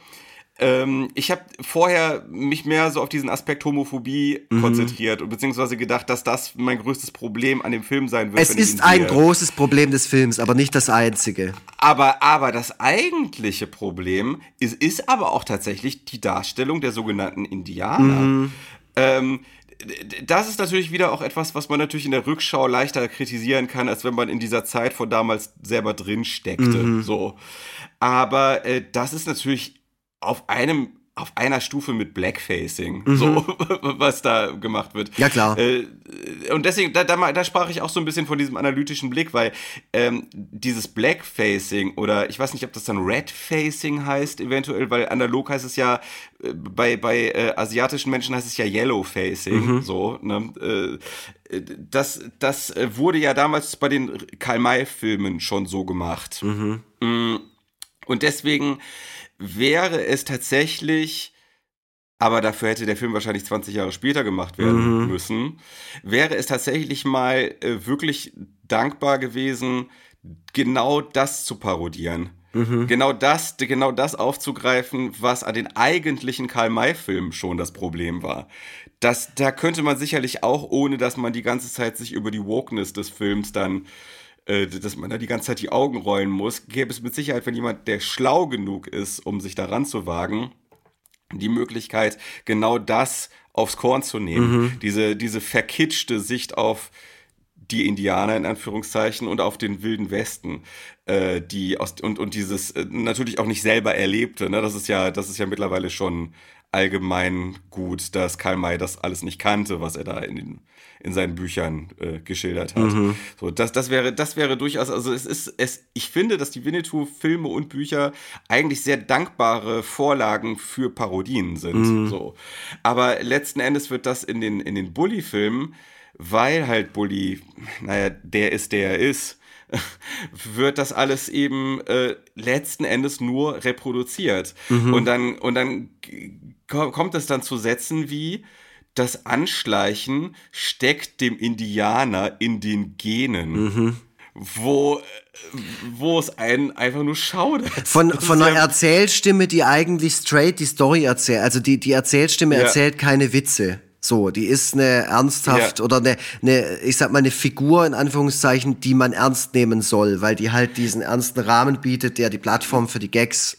ähm, ich habe vorher mich mehr so auf diesen Aspekt Homophobie konzentriert und beziehungsweise gedacht, dass das mein größtes Problem an dem Film sein wird. Es ist ein großes Problem des Films, aber nicht das einzige. Aber, aber das eigentliche Problem ist, ist aber auch tatsächlich die Darstellung der sogenannten Indianer. Ähm, d- d- das ist natürlich wieder auch etwas, was man natürlich in der Rückschau leichter kritisieren kann, als wenn man in dieser Zeit von damals selber drin steckte. So. Aber äh, das ist natürlich auf einem auf einer Stufe mit Blackfacing, so was da gemacht wird. Ja, klar. Äh, und deswegen, da, da, da sprach ich auch so ein bisschen von diesem analytischen Blick, weil ähm, dieses Blackfacing oder ich weiß nicht, ob das dann Redfacing heißt, eventuell, weil analog heißt es ja, äh, bei, bei äh, asiatischen Menschen heißt es ja Yellowfacing, so, ne? Äh, das, das wurde ja damals bei den Karl-May-Filmen schon so gemacht. Mm, Und deswegen wäre es tatsächlich, aber dafür hätte der Film wahrscheinlich 20 Jahre später gemacht werden müssen, wäre es tatsächlich mal äh, wirklich dankbar gewesen, genau das zu parodieren. Genau das, genau das aufzugreifen, was an den eigentlichen Karl-May-Filmen schon das Problem war. Das, da könnte man sicherlich auch, ohne dass man die ganze Zeit sich über die Wokeness des Films dann dass man da die ganze Zeit die Augen rollen muss, gäbe es mit Sicherheit, wenn jemand, der schlau genug ist, um sich daran zu wagen, die Möglichkeit, genau das aufs Korn zu nehmen. Diese, diese verkitschte Sicht auf die Indianer in Anführungszeichen und auf den wilden Westen, äh, die aus und und dieses äh, natürlich auch nicht selber erlebte. Ne? Das ist ja das ist ja mittlerweile schon allgemein gut, dass Karl May das alles nicht kannte, was er da in den in seinen Büchern äh, geschildert hat. So, das, das wäre, das wäre durchaus, also es ist, es, ich finde, dass die Winnetou-Filme und Bücher eigentlich sehr dankbare Vorlagen für Parodien sind. So. Aber letzten Endes wird das in den, in den Bully-Filmen, weil halt Bully, naja, der ist, der er ist, wird das alles eben äh, letzten Endes nur reproduziert. Und dann, und dann kommt es dann zu Sätzen wie, das Anschleichen steckt dem Indianer in den Genen. Wo, äh, wo es einen einfach nur schaudert. Von, Das von einer ja- Erzählstimme, die eigentlich straight die Story erzählt. Also die, die Erzählstimme Ja. erzählt keine Witze. So, die ist eine ernsthaft Ja. oder eine, eine, ich sag mal, eine Figur in Anführungszeichen, die man ernst nehmen soll, weil die halt diesen ernsten Rahmen bietet, der die Plattform für die Gags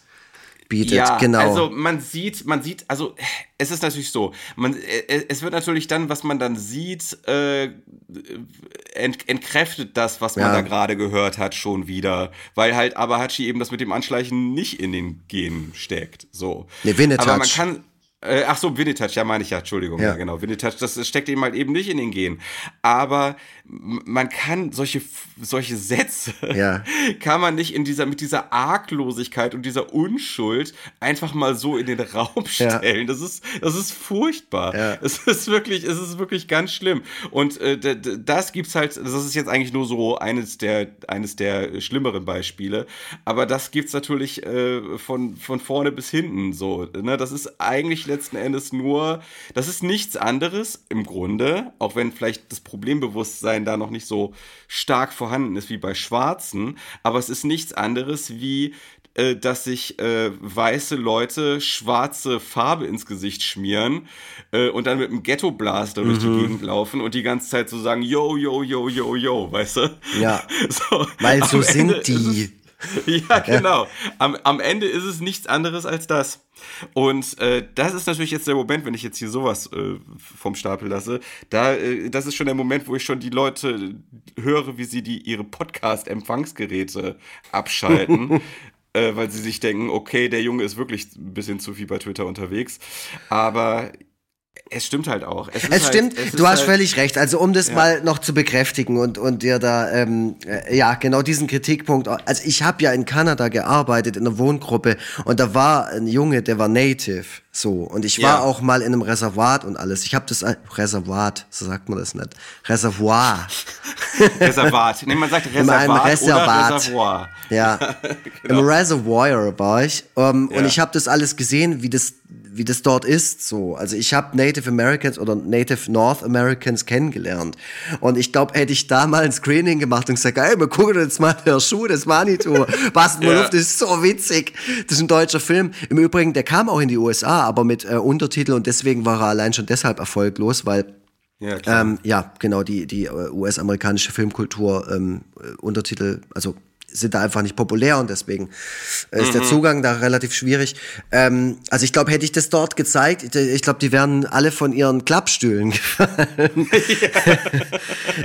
bietet. Ja, genau. also man sieht, man sieht, also es ist natürlich so, man, äh, es wird natürlich dann, was man dann sieht, äh, ent, entkräftet das, was man Ja. da gerade gehört hat, schon wieder, weil halt Abahachi eben das mit dem Anschleichen nicht in den Genen steckt, so. Nee, Winnetouch. Aber man kann, äh, ach so, Winnetouch, ja meine ich ja, Entschuldigung, ja, Ja. genau, Winnetouch, das steckt eben halt eben nicht in den Genen, aber man kann solche, solche Sätze Ja. kann man nicht in dieser, mit dieser Arglosigkeit und dieser Unschuld einfach mal so in den Raum Ja. stellen. Das ist, das ist furchtbar. Ja. Es ist wirklich, es ist wirklich ganz schlimm. Und äh, das gibt's halt, das ist jetzt eigentlich nur so eines der, eines der schlimmeren Beispiele. Aber das gibt's natürlich äh, von, von vorne bis hinten so. Ne? Das ist eigentlich letzten Endes nur, das ist nichts anderes im Grunde, auch wenn vielleicht das Problembewusstsein da noch nicht so stark vorhanden ist wie bei Schwarzen, aber es ist nichts anderes wie äh, dass sich äh, weiße Leute schwarze Farbe ins Gesicht schmieren äh, und dann mit einem Ghetto-Blaster mhm. durch die mhm. Gegend laufen und die ganze Zeit so sagen, yo, yo, yo, yo, yo, weißt du? Ja, so, weil so sind die. ja, genau. Am, am Ende ist es nichts anderes als das. Und äh, das ist natürlich jetzt der Moment, wenn ich jetzt hier sowas äh, vom Stapel lasse. Da, äh, das ist schon der Moment, wo ich schon die Leute höre, wie sie die ihre Podcast-Empfangsgeräte abschalten. äh, weil sie sich denken, okay, der Junge ist wirklich ein bisschen zu viel bei Twitter unterwegs. Aber es stimmt halt auch. Es, es halt, stimmt, es du hast halt, völlig recht. Also um das ja. mal noch zu bekräftigen und, und dir da, ähm, äh, ja, genau diesen Kritikpunkt. Also ich habe ja in Kanada gearbeitet, in einer Wohngruppe und da war ein Junge, der war Native. So, und ich war ja. auch mal in einem Reservat und alles. Ich habe das Reservat, so sagt man das nicht. Reservoir. Reservat. Nee, man sagt Reservat in einem Reservat. Reservoir. Ja. genau. Im Reservoir war ich. Um, ja. Und ich habe das alles gesehen, wie das wie das dort ist. So, also ich habe Native Americans oder Native North Americans kennengelernt und ich glaube, hätte ich da mal ein Screening gemacht und gesagt, ey, wir gucken jetzt mal der Schuh des Manitou, mal ja. das ist so witzig. Das ist ein deutscher Film. Im Übrigen, der kam auch in die USA, aber mit äh, Untertitel und deswegen war er allein schon deshalb erfolglos, weil ja, ähm, ja, genau, die, die äh, US-amerikanische Filmkultur, ähm, äh, Untertitel, also sind da einfach nicht populär und deswegen äh, ist mhm. der Zugang da relativ schwierig. Ähm, also ich glaube, hätte ich das dort gezeigt, ich glaube, die wären alle von ihren Klappstühlen gefallen.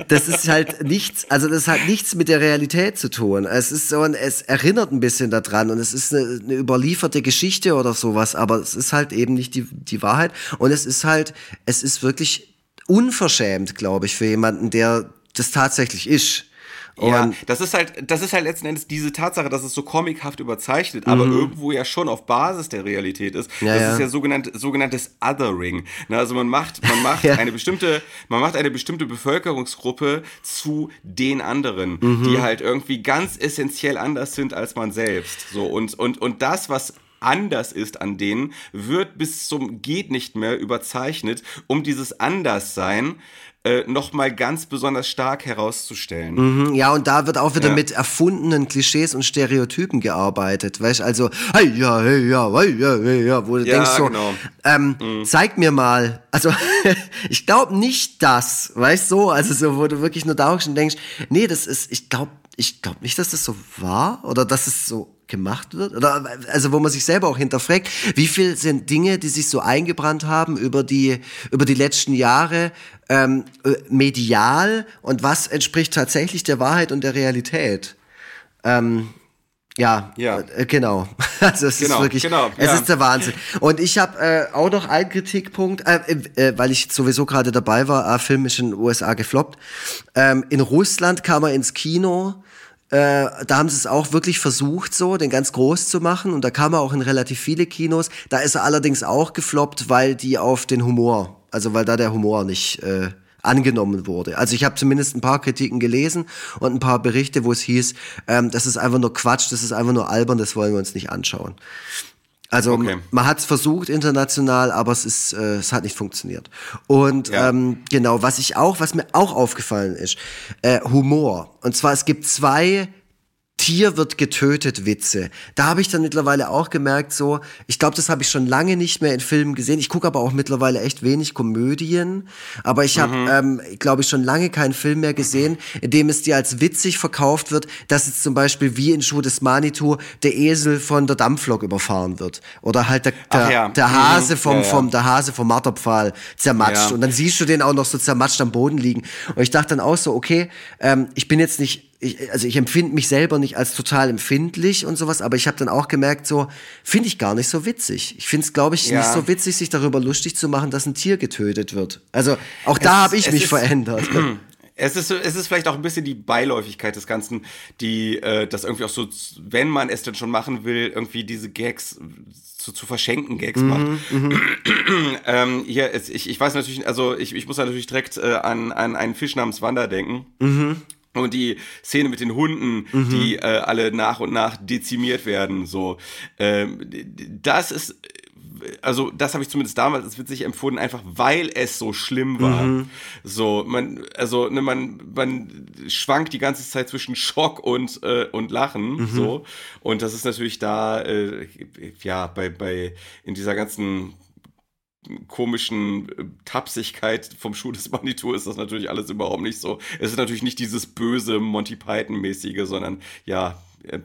das ist halt nichts, also das hat nichts mit der Realität zu tun. Es ist so ein, es erinnert ein bisschen daran und es ist eine, eine überlieferte Geschichte oder sowas, aber es ist halt eben nicht die, die Wahrheit und es ist halt, es ist wirklich unverschämt, glaube ich, für jemanden, der das tatsächlich ist. Und ja, das ist halt, das ist halt letzten Endes diese Tatsache, dass es so comichaft überzeichnet, aber mhm. irgendwo ja schon auf Basis der Realität ist. Ja, das ja. ist ja sogenannt, sogenanntes Othering. Na, also man macht, man macht ja. eine bestimmte, man macht eine bestimmte Bevölkerungsgruppe zu den anderen, mhm. die halt irgendwie ganz essentiell anders sind als man selbst. So und und und das, was anders ist an denen, wird bis zum geht nicht mehr überzeichnet, um dieses Anderssein äh, nochmal ganz besonders stark herauszustellen. Mhm, ja, und da wird auch wieder ja. mit erfundenen Klischees und Stereotypen gearbeitet, weißt also, hey, ja, hey, ja, hey, ja, hey, ja, wo du ja, denkst so, genau. ähm, mhm. zeig mir mal, also ich glaube nicht das, weißt du, so, also so, wo du wirklich nur da und denkst, nee, das ist, ich glaube, ich glaube nicht, dass das so war oder dass es so gemacht wird? Oder also wo man sich selber auch hinterfragt, wie viel sind Dinge, die sich so eingebrannt haben über die über die letzten Jahre ähm, äh, medial und was entspricht tatsächlich der Wahrheit und der Realität? Ähm, ja, ja. Äh, genau. Also es genau, ist wirklich, genau, es ja. ist der Wahnsinn. Und ich habe äh, auch noch einen Kritikpunkt, äh, äh, weil ich sowieso gerade dabei war, äh, Film ist in den USA gefloppt. Ähm, in Russland kam er ins Kino äh, da haben sie es auch wirklich versucht, so den ganz groß zu machen. Und da kam er auch in relativ viele Kinos. Da ist er allerdings auch gefloppt, weil die auf den Humor, also weil da der Humor nicht äh, angenommen wurde. Also ich habe zumindest ein paar Kritiken gelesen und ein paar Berichte, wo es hieß, ähm, das ist einfach nur Quatsch, das ist einfach nur albern, das wollen wir uns nicht anschauen. Also okay. man hat es versucht international, aber es ist, äh, es hat nicht funktioniert. Und ja. ähm, genau, was ich auch, was mir auch aufgefallen ist, äh, Humor. Und zwar es gibt zwei Tier wird getötet Witze. Da habe ich dann mittlerweile auch gemerkt, so, ich glaube, das habe ich schon lange nicht mehr in Filmen gesehen. Ich gucke aber auch mittlerweile echt wenig Komödien. Aber ich habe, mhm. ähm, glaube ich, schon lange keinen Film mehr gesehen, in dem es dir als witzig verkauft wird, dass jetzt zum Beispiel wie in Schuh des Manitou der Esel von der Dampflok überfahren wird. Oder halt der, der, ja. der mhm. Hase vom, ja, ja. vom, der Hase vom Marterpfahl zermatscht. Und dann siehst du den auch noch so zermatscht am Boden liegen. Und ich dachte dann auch so, okay, ähm, ich bin jetzt nicht ich, also ich empfinde mich selber nicht als total empfindlich und sowas, aber ich habe dann auch gemerkt, so finde ich gar nicht so witzig. Ich finde es, glaube ich, ja. nicht so witzig, sich darüber lustig zu machen, dass ein Tier getötet wird. Also auch es, da habe ich mich ist, verändert. Es ist, es ist vielleicht auch ein bisschen die Beiläufigkeit des Ganzen, die äh, das irgendwie auch so, wenn man es denn schon machen will, irgendwie diese Gags zu, zu verschenken Gags mhm, macht. Mhm. ähm, hier, ich, ich weiß natürlich, also ich, ich muss natürlich direkt äh, an, an einen Fisch namens Wanda denken. Mhm. Und die Szene mit den Hunden, mhm. die äh, alle nach und nach dezimiert werden, so. Ähm, das ist also das habe ich zumindest damals als witzig empfunden, einfach weil es so schlimm war. Mhm. So, man, also ne, man, man schwankt die ganze Zeit zwischen Schock und, äh, und Lachen. Mhm. So. Und das ist natürlich da, äh, ja, bei, bei, in dieser ganzen komischen äh, Tapsigkeit vom Schuh des Manitou ist das natürlich alles überhaupt nicht so. Es ist natürlich nicht dieses böse Monty Python-mäßige, sondern ja, äh,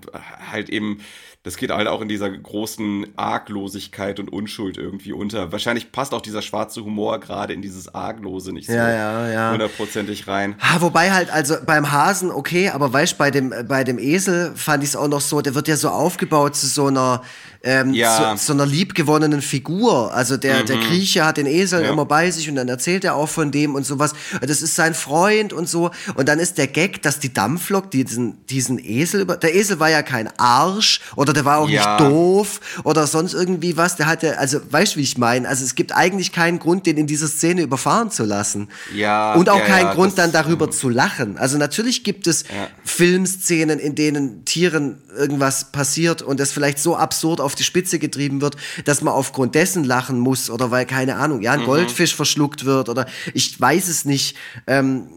halt eben das geht halt auch in dieser großen Arglosigkeit und Unschuld irgendwie unter. Wahrscheinlich passt auch dieser schwarze Humor gerade in dieses Arglose nicht so ja, ja, ja. hundertprozentig rein. Ha, wobei halt, also beim Hasen, okay, aber weißt bei dem, bei dem Esel fand ich es auch noch so, der wird ja so aufgebaut zu so einer, ähm, ja. so, so einer liebgewonnenen Figur. Also der, mhm. der Grieche hat den Esel ja. immer bei sich und dann erzählt er auch von dem und sowas. Das ist sein Freund und so. Und dann ist der Gag, dass die Dampflok diesen, diesen Esel über, der Esel war ja kein Arsch oder der war auch ja. nicht doof oder sonst irgendwie was. Der hatte, also weißt du, wie ich meine? Also es gibt eigentlich keinen Grund, den in dieser Szene überfahren zu lassen. Ja. Und auch keinen Grund, dann darüber mh. zu lachen. Also natürlich gibt es Filmszenen, in denen Tieren irgendwas passiert und das vielleicht so absurd auf die Spitze getrieben wird, dass man aufgrund dessen lachen muss oder weil, keine Ahnung, ja, ein mhm. Goldfisch verschluckt wird oder ich weiß es nicht. Ähm,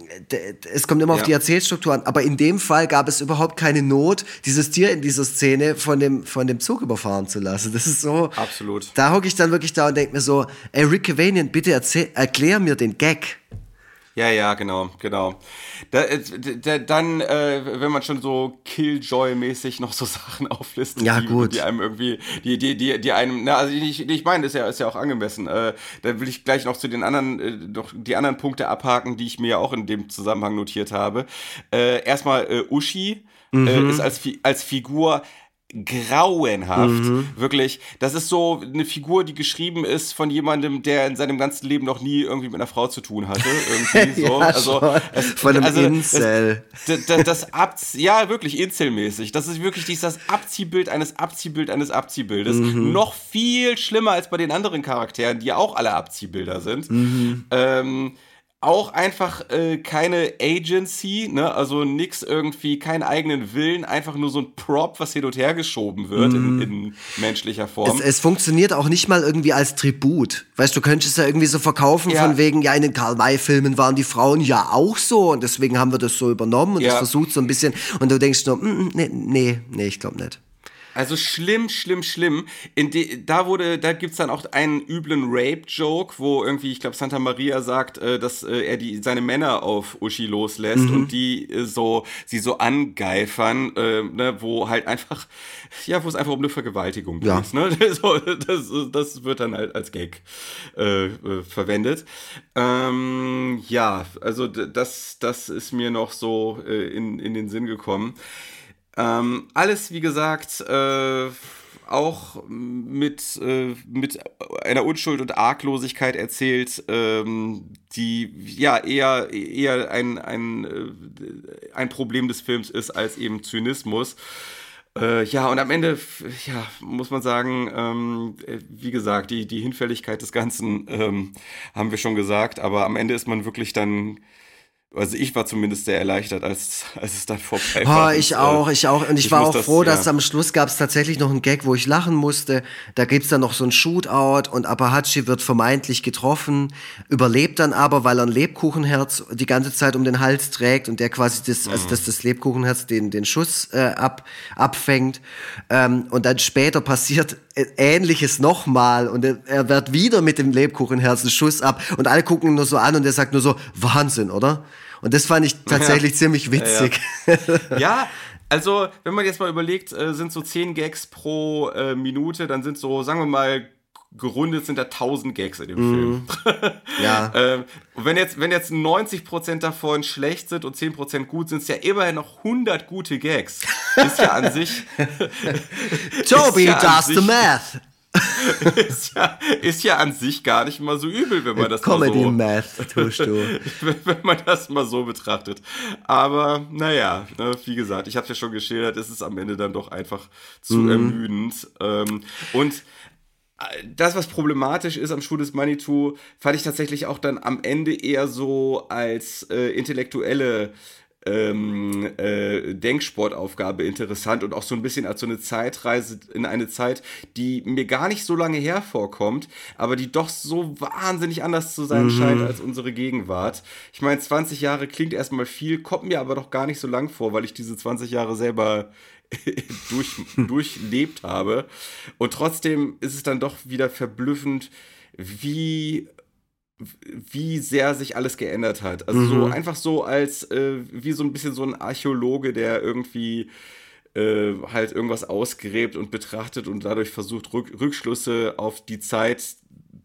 es kommt immer auf die Erzählstruktur an. Aber in dem Fall gab es überhaupt keine Not, dieses Tier in dieser Szene von dem, von dem Zug überfahren zu lassen. Das ist so. Absolut. Da hocke ich dann wirklich da und denke mir so, ey, Rick Cavanian, bitte erzähl, erklär mir den Gag. Ja, ja, genau, genau. Da, äh, da, dann, äh, wenn man schon so Killjoy-mäßig noch so Sachen auflistet, ja, die, gut. die einem irgendwie, die, die, die, die einem, na, also ich, ich meine, ist ja, ist ja auch angemessen. Äh, da will ich gleich noch zu den anderen, äh, noch die anderen Punkte abhaken, die ich mir ja auch in dem Zusammenhang notiert habe. Äh, erstmal äh, Uschi. Äh, mhm. ist als, als Figur grauenhaft. Mhm. Wirklich. Das ist so eine Figur, die geschrieben ist von jemandem, der in seinem ganzen Leben noch nie irgendwie mit einer Frau zu tun hatte. Irgendwie so. ja, also, es, von einem also, Incel. Das, das, das Abz ja, wirklich Incel-mäßig. Das ist wirklich dieses Abziehbild eines Abziehbild eines Abziehbildes. Mhm. Noch viel schlimmer als bei den anderen Charakteren, die ja auch alle Abziehbilder sind. Mhm. Ähm, auch einfach äh, keine Agency, ne? also nix irgendwie, keinen eigenen Willen, einfach nur so ein Prop, was hin und her geschoben wird mm. in, in, menschlicher Form. Es, es, funktioniert auch nicht mal irgendwie als Tribut. Weißt du, könntest ja irgendwie so verkaufen ja. von wegen, ja, in den Karl-May-Filmen waren die Frauen ja auch so und deswegen haben wir das so übernommen und ja. das versucht so ein bisschen und du denkst nur, mm, mm nee, nee, nee, ich glaube nicht. Also schlimm, schlimm, schlimm. De, da wurde, da gibt's dann auch einen üblen Rape-Joke, wo irgendwie, ich glaube, Santa Maria sagt, äh, dass äh, er die, seine Männer auf Uschi loslässt mhm. und die äh, so, sie so angeifern, äh, ne, wo halt einfach, ja, wo es einfach um eine Vergewaltigung ja. geht. Ne? So, das, das wird dann halt als Gag äh, äh, verwendet. Ähm, ja, also das, das ist mir noch so in, in den Sinn gekommen. Ähm, alles, wie gesagt, äh, auch mit, äh, mit einer Unschuld und Arglosigkeit erzählt, ähm, die ja eher, eher ein, ein, äh, ein Problem des Films ist als eben Zynismus. Äh, ja, und am Ende, ja, muss man sagen, ähm, wie gesagt, die, die Hinfälligkeit des Ganzen ähm, haben wir schon gesagt, aber am Ende ist man wirklich dann also ich war zumindest sehr erleichtert, als, als es dann vorbei war. Oh, ich und, auch, ich auch. Und ich, ich war auch das, froh, dass ja. am Schluss gab es tatsächlich noch einen Gag, wo ich lachen musste. Da gibt's dann noch so ein Shootout und Apahachi wird vermeintlich getroffen, überlebt dann aber, weil er ein Lebkuchenherz die ganze Zeit um den Hals trägt und der quasi das, mhm. also dass das Lebkuchenherz den, den Schuss äh, ab, abfängt. Ähm, und dann später passiert Ähnliches nochmal und er, er wird wieder mit dem Lebkuchenherz einen Schuss ab und alle gucken ihn nur so an und er sagt nur so, Wahnsinn, oder? Und das fand ich tatsächlich ja. ziemlich witzig. Ja, ja. ja, also wenn man jetzt mal überlegt, äh, sind so 10 Gags pro äh, Minute, dann sind so, sagen wir mal, gerundet sind da 1000 Gags in dem mm. Film. ja. ähm, wenn jetzt, wenn jetzt 90% davon schlecht sind und 10% gut, sind es ja immerhin noch 100 gute Gags. Ist ja an sich. Toby ja does the math. ist, ja, ist ja an sich gar nicht mal so übel, wenn man das Comedy mal so. Math tust du. wenn man das mal so betrachtet. Aber naja, ne, wie gesagt, ich habe es ja schon geschildert, es ist am Ende dann doch einfach zu mhm. ermüdend. Ähm, und äh, das, was problematisch ist am Schuh des Manitou, fand ich tatsächlich auch dann am Ende eher so als äh, intellektuelle ähm, äh, Denksportaufgabe interessant und auch so ein bisschen als so eine Zeitreise in eine Zeit, die mir gar nicht so lange hervorkommt, aber die doch so wahnsinnig anders zu sein mhm. scheint als unsere Gegenwart. Ich meine, 20 Jahre klingt erstmal viel, kommt mir aber doch gar nicht so lang vor, weil ich diese 20 Jahre selber durch, durchlebt habe. Und trotzdem ist es dann doch wieder verblüffend, wie wie sehr sich alles geändert hat. Also mhm. so einfach so als äh, wie so ein bisschen so ein Archäologe, der irgendwie äh, halt irgendwas ausgräbt und betrachtet und dadurch versucht, Rück Rückschlüsse auf die Zeit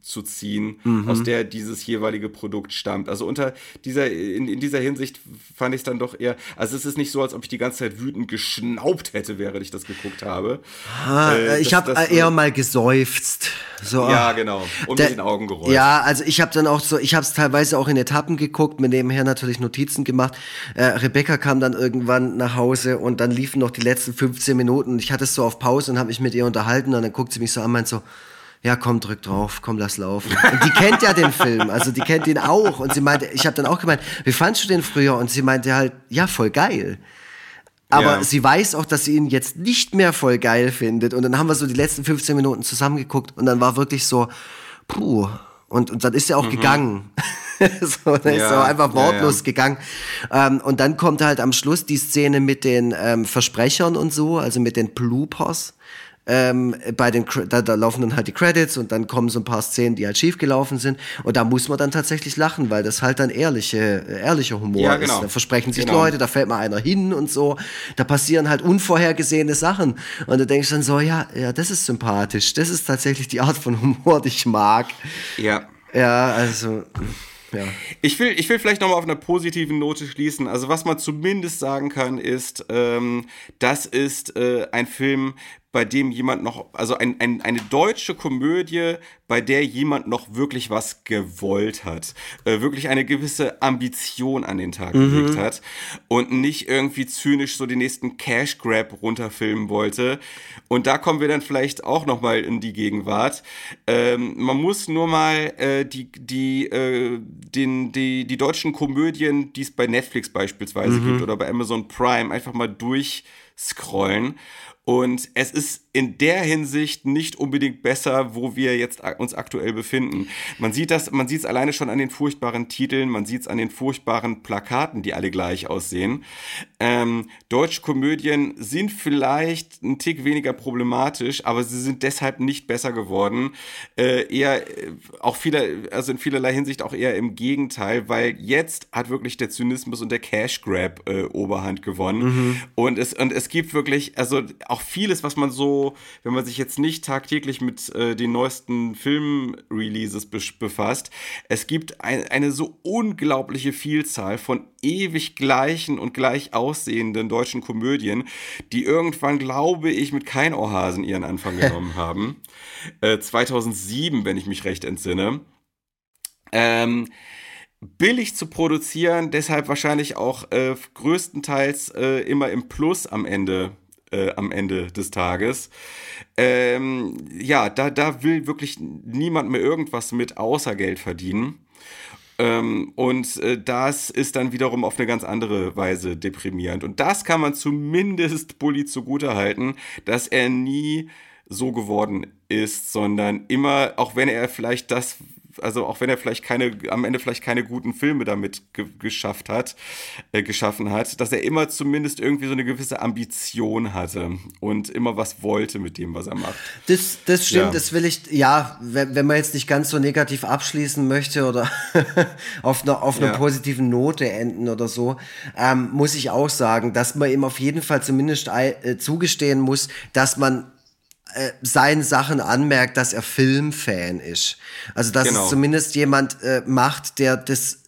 zu ziehen, mhm. aus der dieses jeweilige Produkt stammt. Also unter dieser, in, in dieser Hinsicht fand ich es dann doch eher, also es ist nicht so, als ob ich die ganze Zeit wütend geschnaubt hätte, während ich das geguckt habe. Ah, äh, ich habe eher mal geseufzt. So, ja, genau. Und mit den Augen gerollt. Ja, also ich habe dann auch so, ich habe es teilweise auch in Etappen geguckt, mir nebenher natürlich Notizen gemacht. Äh, Rebecca kam dann irgendwann nach Hause und dann liefen noch die letzten 15 Minuten. Ich hatte es so auf Pause und habe mich mit ihr unterhalten und dann guckt sie mich so an und meint so, ja, komm, drück drauf, komm, lass laufen. Und die kennt ja den Film, also die kennt ihn auch. Und sie meinte, ich habe dann auch gemeint, wie fandst du den früher? Und sie meinte halt, ja, voll geil. Aber ja. sie weiß auch, dass sie ihn jetzt nicht mehr voll geil findet. Und dann haben wir so die letzten 15 Minuten zusammengeguckt und dann war wirklich so, puh. Und, und dann ist er auch mhm. gegangen. so, dann ja, ist er einfach wortlos ja, gegangen. Ähm, und dann kommt halt am Schluss die Szene mit den ähm, Versprechern und so, also mit den Bloopers ähm, bei den da, da laufen dann halt die Credits und dann kommen so ein paar Szenen, die halt schief gelaufen sind und da muss man dann tatsächlich lachen, weil das halt dann ehrliche ehrlicher Humor ja, genau. ist. Da versprechen sich genau. Leute, da fällt mal einer hin und so. Da passieren halt unvorhergesehene Sachen und du denkst dann so, ja, ja, das ist sympathisch. Das ist tatsächlich die Art von Humor, die ich mag. Ja. Ja, also ja. Ich will, ich will vielleicht nochmal auf einer positiven Note schließen. Also was man zumindest sagen kann, ist, ähm, das ist äh, ein Film, bei dem jemand noch, also ein, ein, eine deutsche Komödie, bei der jemand noch wirklich was gewollt hat, äh, wirklich eine gewisse Ambition an den Tag mhm. gelegt hat und nicht irgendwie zynisch so den nächsten Cash Grab runterfilmen wollte. Und da kommen wir dann vielleicht auch noch mal in die Gegenwart. Ähm, man muss nur mal äh, die die äh, den die die deutschen Komödien, die es bei Netflix beispielsweise mhm. gibt oder bei Amazon Prime, einfach mal durchscrollen und es ist in der Hinsicht nicht unbedingt besser, wo wir jetzt uns aktuell befinden. Man sieht das, man sieht es alleine schon an den furchtbaren Titeln, man sieht es an den furchtbaren Plakaten, die alle gleich aussehen. Ähm, deutsche Komödien sind vielleicht ein Tick weniger problematisch, aber sie sind deshalb nicht besser geworden. Äh, eher äh, auch viele, also in vielerlei Hinsicht auch eher im Gegenteil, weil jetzt hat wirklich der Zynismus und der Cash Grab äh, Oberhand gewonnen. Mhm. Und es und es gibt wirklich, also auch auch vieles, was man so, wenn man sich jetzt nicht tagtäglich mit äh, den neuesten Film-Releases be befasst, es gibt ein, eine so unglaubliche Vielzahl von ewig gleichen und gleich aussehenden deutschen Komödien, die irgendwann, glaube ich, mit kein Ohrhasen ihren Anfang genommen haben. Äh, 2007, wenn ich mich recht entsinne. Ähm, billig zu produzieren, deshalb wahrscheinlich auch äh, größtenteils äh, immer im Plus am Ende äh, am Ende des Tages. Ähm, ja, da, da will wirklich niemand mehr irgendwas mit außer Geld verdienen. Ähm, und äh, das ist dann wiederum auf eine ganz andere Weise deprimierend. Und das kann man zumindest Bully zugutehalten, dass er nie so geworden ist, sondern immer, auch wenn er vielleicht das also auch wenn er vielleicht keine, am Ende vielleicht keine guten Filme damit ge geschafft hat, äh, geschaffen hat, dass er immer zumindest irgendwie so eine gewisse Ambition hatte und immer was wollte mit dem, was er macht. Das, das stimmt, ja. das will ich, ja, wenn, wenn man jetzt nicht ganz so negativ abschließen möchte oder auf einer, auf einer ja. positiven Note enden oder so, ähm, muss ich auch sagen, dass man ihm auf jeden Fall zumindest äh, zugestehen muss, dass man äh, seinen Sachen anmerkt, dass er Filmfan ist. Also dass genau. es zumindest jemand äh, macht, der das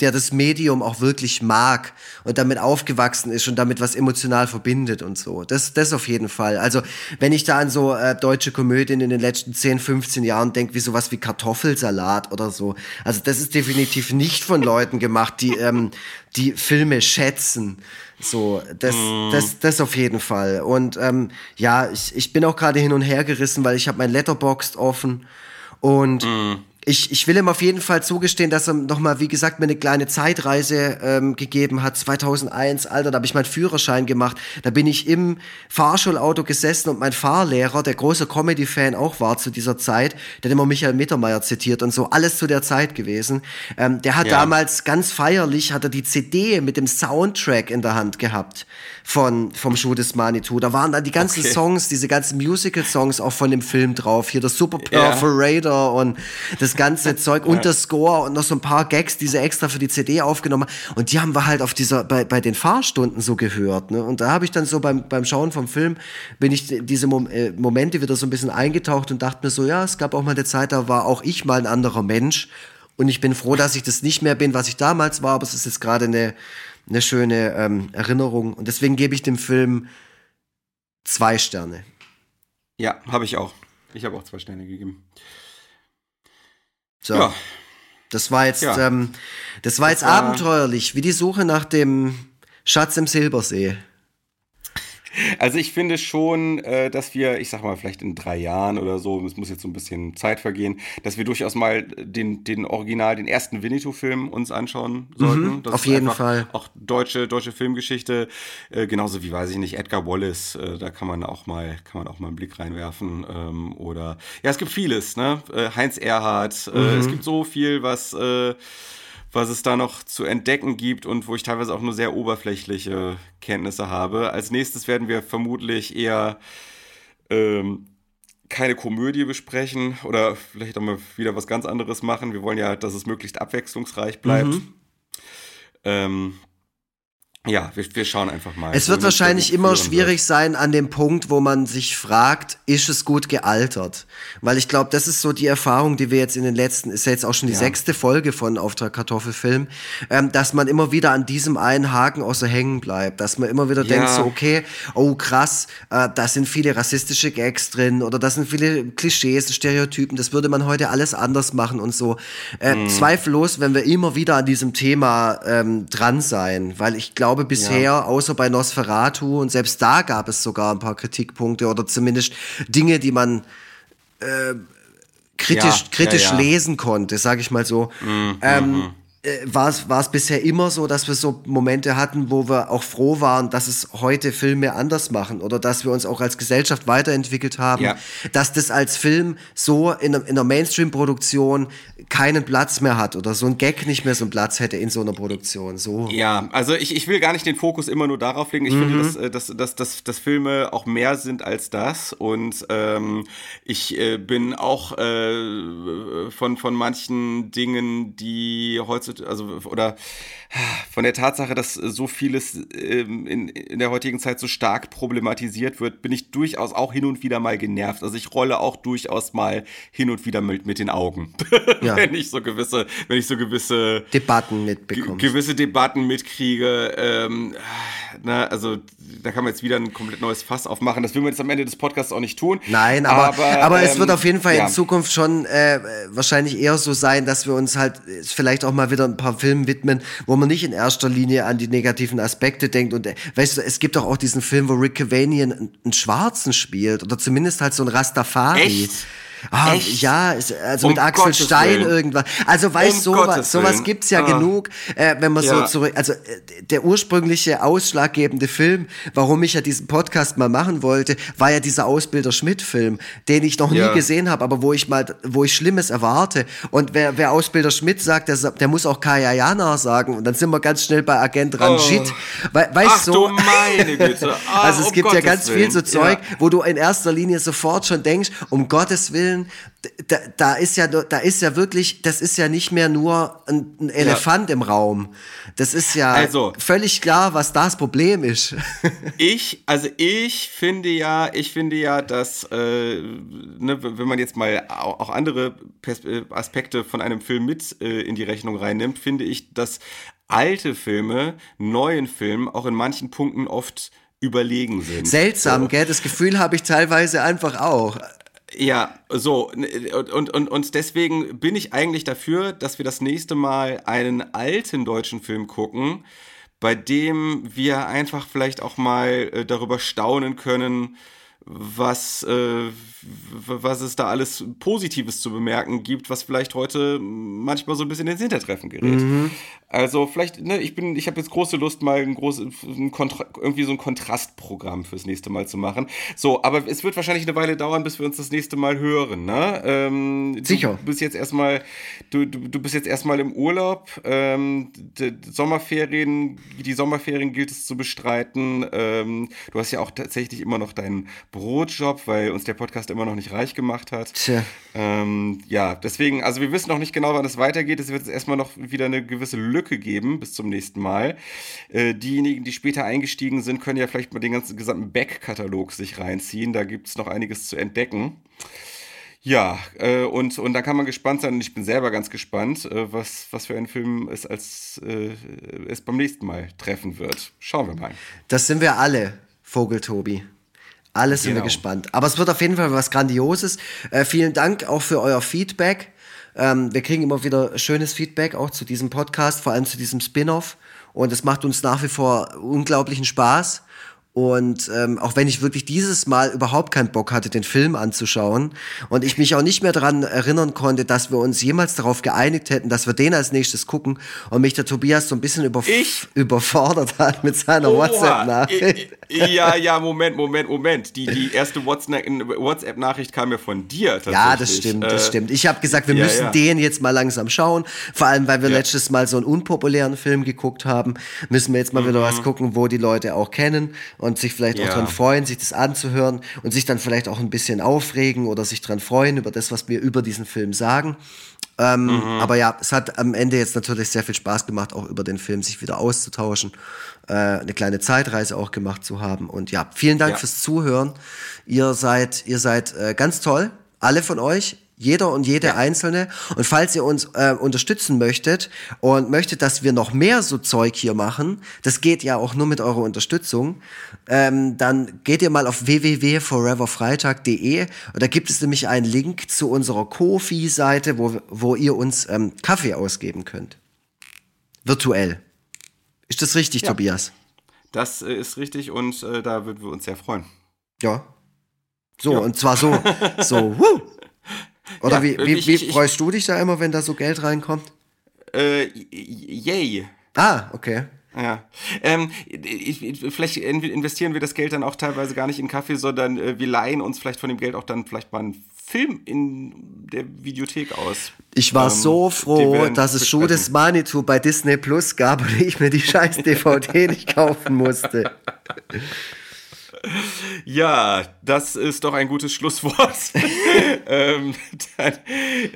der das Medium auch wirklich mag und damit aufgewachsen ist und damit was emotional verbindet und so. Das, das auf jeden Fall. Also, wenn ich da an so äh, deutsche Komödien in den letzten 10, 15 Jahren denke, wie sowas wie Kartoffelsalat oder so. Also, das ist definitiv nicht von Leuten gemacht, die, ähm, die Filme schätzen. So, das, mm. das, das auf jeden Fall. Und ähm, ja, ich, ich bin auch gerade hin und her gerissen, weil ich habe mein Letterboxd offen und mm. Ich, ich will ihm auf jeden Fall zugestehen, dass er nochmal, wie gesagt, mir eine kleine Zeitreise ähm, gegeben hat. 2001, Alter, da habe ich meinen Führerschein gemacht. Da bin ich im Fahrschulauto gesessen und mein Fahrlehrer, der große Comedy-Fan auch war zu dieser Zeit, der hat immer Michael Mittermeier zitiert und so, alles zu der Zeit gewesen. Ähm, der hat ja. damals ganz feierlich, hat er die CD mit dem Soundtrack in der Hand gehabt von, vom Schuh des Manitou. Da waren dann die ganzen okay. Songs, diese ganzen Musical-Songs auch von dem Film drauf. Hier das Super Perforator ja. und das ganze Zeug und der Score und noch so ein paar Gags, die sie extra für die CD aufgenommen haben. Und die haben wir halt auf dieser, bei, bei den Fahrstunden so gehört. Ne? Und da habe ich dann so beim, beim Schauen vom Film, bin ich diese Mom äh, Momente wieder so ein bisschen eingetaucht und dachte mir so, ja, es gab auch mal eine Zeit, da war auch ich mal ein anderer Mensch. Und ich bin froh, dass ich das nicht mehr bin, was ich damals war, aber es ist jetzt gerade eine, eine schöne ähm, Erinnerung. Und deswegen gebe ich dem Film zwei Sterne. Ja, habe ich auch. Ich habe auch zwei Sterne gegeben. So. Ja. Das war jetzt, ja. ähm, das war das jetzt war abenteuerlich, wie die Suche nach dem Schatz im Silbersee. Also ich finde schon, äh, dass wir, ich sag mal, vielleicht in drei Jahren oder so, es muss jetzt so ein bisschen Zeit vergehen, dass wir durchaus mal den, den Original, den ersten Winnetou-Film uns anschauen sollten. Mhm, auf jeden Fall. Auch deutsche, deutsche Filmgeschichte, äh, genauso wie, weiß ich nicht, Edgar Wallace, äh, da kann man auch mal, kann man auch mal einen Blick reinwerfen. Ähm, oder ja, es gibt vieles, ne? Äh, Heinz Erhardt, äh, mhm. es gibt so viel, was äh, was es da noch zu entdecken gibt und wo ich teilweise auch nur sehr oberflächliche Kenntnisse habe. Als nächstes werden wir vermutlich eher ähm, keine Komödie besprechen oder vielleicht auch mal wieder was ganz anderes machen. Wir wollen ja, dass es möglichst abwechslungsreich bleibt. Mhm. Ähm, ja, wir, wir schauen einfach mal. Es wird wahrscheinlich immer schwierig wird. sein an dem Punkt, wo man sich fragt, ist es gut gealtert? Weil ich glaube, das ist so die Erfahrung, die wir jetzt in den letzten, ist ja jetzt auch schon die ja. sechste Folge von Auftrag Kartoffelfilm, ähm, dass man immer wieder an diesem einen Haken außer hängen bleibt, dass man immer wieder ja. denkt, so okay, oh krass, äh, da sind viele rassistische Gags drin oder da sind viele Klischees, Stereotypen, das würde man heute alles anders machen und so. Äh, mhm. Zweifellos, wenn wir immer wieder an diesem Thema ähm, dran sein, weil ich glaube, glaube bisher, ja. außer bei Nosferatu, und selbst da gab es sogar ein paar Kritikpunkte oder zumindest Dinge, die man äh, kritisch, ja, kritisch ja, lesen konnte, sage ich mal so. Mhm, ähm, mhm äh, war es bisher immer so, dass wir so Momente hatten, wo wir auch froh waren, dass es heute Filme anders machen oder dass wir uns auch als Gesellschaft weiterentwickelt haben, ja. dass das als Film so in, in einer Mainstream-Produktion keinen Platz mehr hat oder so ein Gag nicht mehr so einen Platz hätte in so einer Produktion. So. Ja, also ich, ich will gar nicht den Fokus immer nur darauf legen. Ich mhm. finde, dass, äh, dass, dass, dass, dass Filme auch mehr sind als das und ähm, ich äh, bin auch äh, von, von manchen Dingen, die heutzutage also oder von der Tatsache, dass so vieles ähm, in, in der heutigen Zeit so stark problematisiert wird, bin ich durchaus auch hin und wieder mal genervt. Also ich rolle auch durchaus mal hin und wieder mit, mit den Augen, ja. wenn ich so gewisse, wenn ich so gewisse Debatten mitbekomme, gewisse Debatten mitkriege. Ähm, na, also da kann man jetzt wieder ein komplett neues Fass aufmachen. Das will man jetzt am Ende des Podcasts auch nicht tun. Nein, aber, aber, aber ähm, es wird auf jeden Fall ja. in Zukunft schon äh, wahrscheinlich eher so sein, dass wir uns halt vielleicht auch mal wieder ein paar Filmen widmen, wo man nicht in erster Linie an die negativen Aspekte denkt. Und äh, weißt du, es gibt doch auch diesen Film, wo Rick Cavanian einen, einen Schwarzen spielt oder zumindest halt so ein Rastafari. Echt? Ah, ja, also um mit Axel Gottes Stein Willen. irgendwas. Also weißt um sowas, sowas gibt's ja ah. genug, äh, wenn man ja. so zurück, also äh, der ursprüngliche ausschlaggebende Film, warum ich ja diesen Podcast mal machen wollte, war ja dieser Ausbilder Schmidt Film, den ich noch ja. nie gesehen habe, aber wo ich mal, wo ich Schlimmes erwarte. Und wer, wer Ausbilder Schmidt sagt, der, der muss auch Kaya Jana sagen und dann sind wir ganz schnell bei Agent Ranjit. Oh. We, weißt Ach, so? du meine Güte. Ah, also es um gibt Gottes ja ganz Willen. viel so Zeug, ja. wo du in erster Linie sofort schon denkst, um Gottes Willen Willen, da, da, ist ja, da ist ja wirklich, das ist ja nicht mehr nur ein, ein Elefant ja. im Raum. Das ist ja also, völlig klar, was das Problem ist. ich, also ich finde ja, ich finde ja, dass, äh, ne, wenn man jetzt mal auch andere äh, Aspekte von einem Film mit äh, in die Rechnung reinnimmt, finde ich, dass alte Filme neuen Filmen auch in manchen Punkten oft überlegen sind. Seltsam, so. gell? Das Gefühl habe ich teilweise einfach auch. Ja, so, und, und, und deswegen bin ich eigentlich dafür, dass wir das nächste Mal einen alten deutschen Film gucken, bei dem wir einfach vielleicht auch mal äh, darüber staunen können, was, äh, was es da alles Positives zu bemerken gibt, was vielleicht heute manchmal so ein bisschen ins Hintertreffen gerät. Mhm. Also vielleicht, ne, ich bin, ich habe jetzt große Lust, mal ein großes, irgendwie so ein Kontrastprogramm fürs nächste Mal zu machen. So, aber es wird wahrscheinlich eine Weile dauern, bis wir uns das nächste Mal hören, ne? Ähm, Sicher. Du bist jetzt erstmal, du, du, du bist jetzt erstmal im Urlaub. Ähm, die, Sommerferien, die Sommerferien gilt es zu bestreiten. Ähm, du hast ja auch tatsächlich immer noch deinen Brotjob, weil uns der Podcast immer noch nicht reich gemacht hat. Tja. Ähm, ja, deswegen, also wir wissen noch nicht genau, wann es weitergeht. Es wird jetzt erstmal noch wieder eine gewisse Lücke geben bis zum nächsten Mal. Äh, diejenigen, die später eingestiegen sind, können ja vielleicht mal den ganzen gesamten Back-Katalog sich reinziehen. Da gibt es noch einiges zu entdecken. Ja, äh, und, und da kann man gespannt sein, und ich bin selber ganz gespannt, äh, was, was für ein Film es als äh, es beim nächsten Mal treffen wird. Schauen wir mal. Das sind wir alle, Vogeltobi. Alles sind wir genau. gespannt. Aber es wird auf jeden Fall was Grandioses. Äh, vielen Dank auch für euer Feedback. Ähm, wir kriegen immer wieder schönes Feedback auch zu diesem Podcast, vor allem zu diesem Spin-off. Und es macht uns nach wie vor unglaublichen Spaß. Und ähm, auch wenn ich wirklich dieses Mal überhaupt keinen Bock hatte, den Film anzuschauen und ich mich auch nicht mehr daran erinnern konnte, dass wir uns jemals darauf geeinigt hätten, dass wir den als nächstes gucken und mich der Tobias so ein bisschen überf ich? überfordert hat mit seiner WhatsApp-Nachricht. Ja, ja, Moment, Moment, Moment. Die, die erste WhatsApp-Nachricht kam ja von dir. Ja, das stimmt, das äh, stimmt. Ich habe gesagt, wir ja, müssen ja. den jetzt mal langsam schauen. Vor allem, weil wir ja. letztes Mal so einen unpopulären Film geguckt haben, müssen wir jetzt mal mhm. wieder was gucken, wo die Leute auch kennen und sich vielleicht ja. auch dran freuen, sich das anzuhören und sich dann vielleicht auch ein bisschen aufregen oder sich dran freuen über das, was wir über diesen Film sagen. Ähm, mhm. Aber ja, es hat am Ende jetzt natürlich sehr viel Spaß gemacht, auch über den Film sich wieder auszutauschen, äh, eine kleine Zeitreise auch gemacht zu haben. Und ja, vielen Dank ja. fürs Zuhören. Ihr seid, ihr seid äh, ganz toll, alle von euch. Jeder und jede ja. einzelne. Und falls ihr uns äh, unterstützen möchtet und möchtet, dass wir noch mehr so Zeug hier machen, das geht ja auch nur mit eurer Unterstützung, ähm, dann geht ihr mal auf www.foreverfreitag.de und da gibt es nämlich einen Link zu unserer Kofi-Seite, wo, wo ihr uns ähm, Kaffee ausgeben könnt. Virtuell. Ist das richtig, ja. Tobias? Das äh, ist richtig und äh, da würden wir uns sehr freuen. Ja. So, ja. und zwar so, so, wuh. Oder ja, wie, wie, ich, wie ich, freust du dich da immer, wenn da so Geld reinkommt? Äh, yay. Ah, okay. Ja. Ähm, ich, vielleicht investieren wir das Geld dann auch teilweise gar nicht in Kaffee, sondern äh, wir leihen uns vielleicht von dem Geld auch dann vielleicht mal einen Film in der Videothek aus. Ich war ähm, so froh, dass es Schuh des Manitou bei Disney Plus gab und ich mir die scheiß DVD nicht kaufen musste. Ja, das ist doch ein gutes Schlusswort. ähm, dann,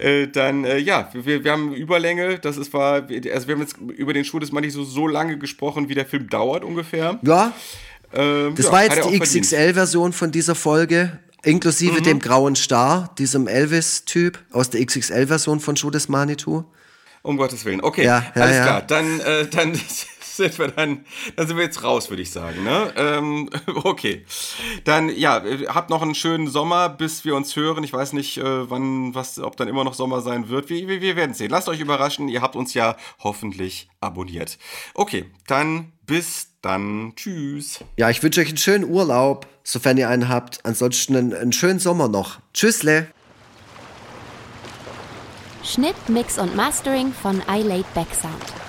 äh, dann äh, ja, wir, wir haben Überlänge. Das ist war, also wir haben jetzt über den Schuh des Mann so, so lange gesprochen, wie der Film dauert ungefähr. Ja. Ähm, das ja, war jetzt die XXL-Version von dieser Folge. Inklusive mhm. dem grauen Star, diesem Elvis-Typ aus der XXL-Version von Schuh des Manitou. Um Gottes Willen. Okay, ja, ja, alles klar. Dann, äh, dann sind wir dann, dann sind wir jetzt raus, würde ich sagen. Ne? Ähm, okay. Dann, ja, habt noch einen schönen Sommer, bis wir uns hören. Ich weiß nicht, äh, wann, was, ob dann immer noch Sommer sein wird. Wir, wir, wir werden sehen. Lasst euch überraschen. Ihr habt uns ja hoffentlich abonniert. Okay, dann bis dann. Tschüss. Ja, ich wünsche euch einen schönen Urlaub, sofern ihr einen habt. Ansonsten einen, einen schönen Sommer noch. Tschüssle. Schnitt, Mix und Mastering von iLaid Backsound.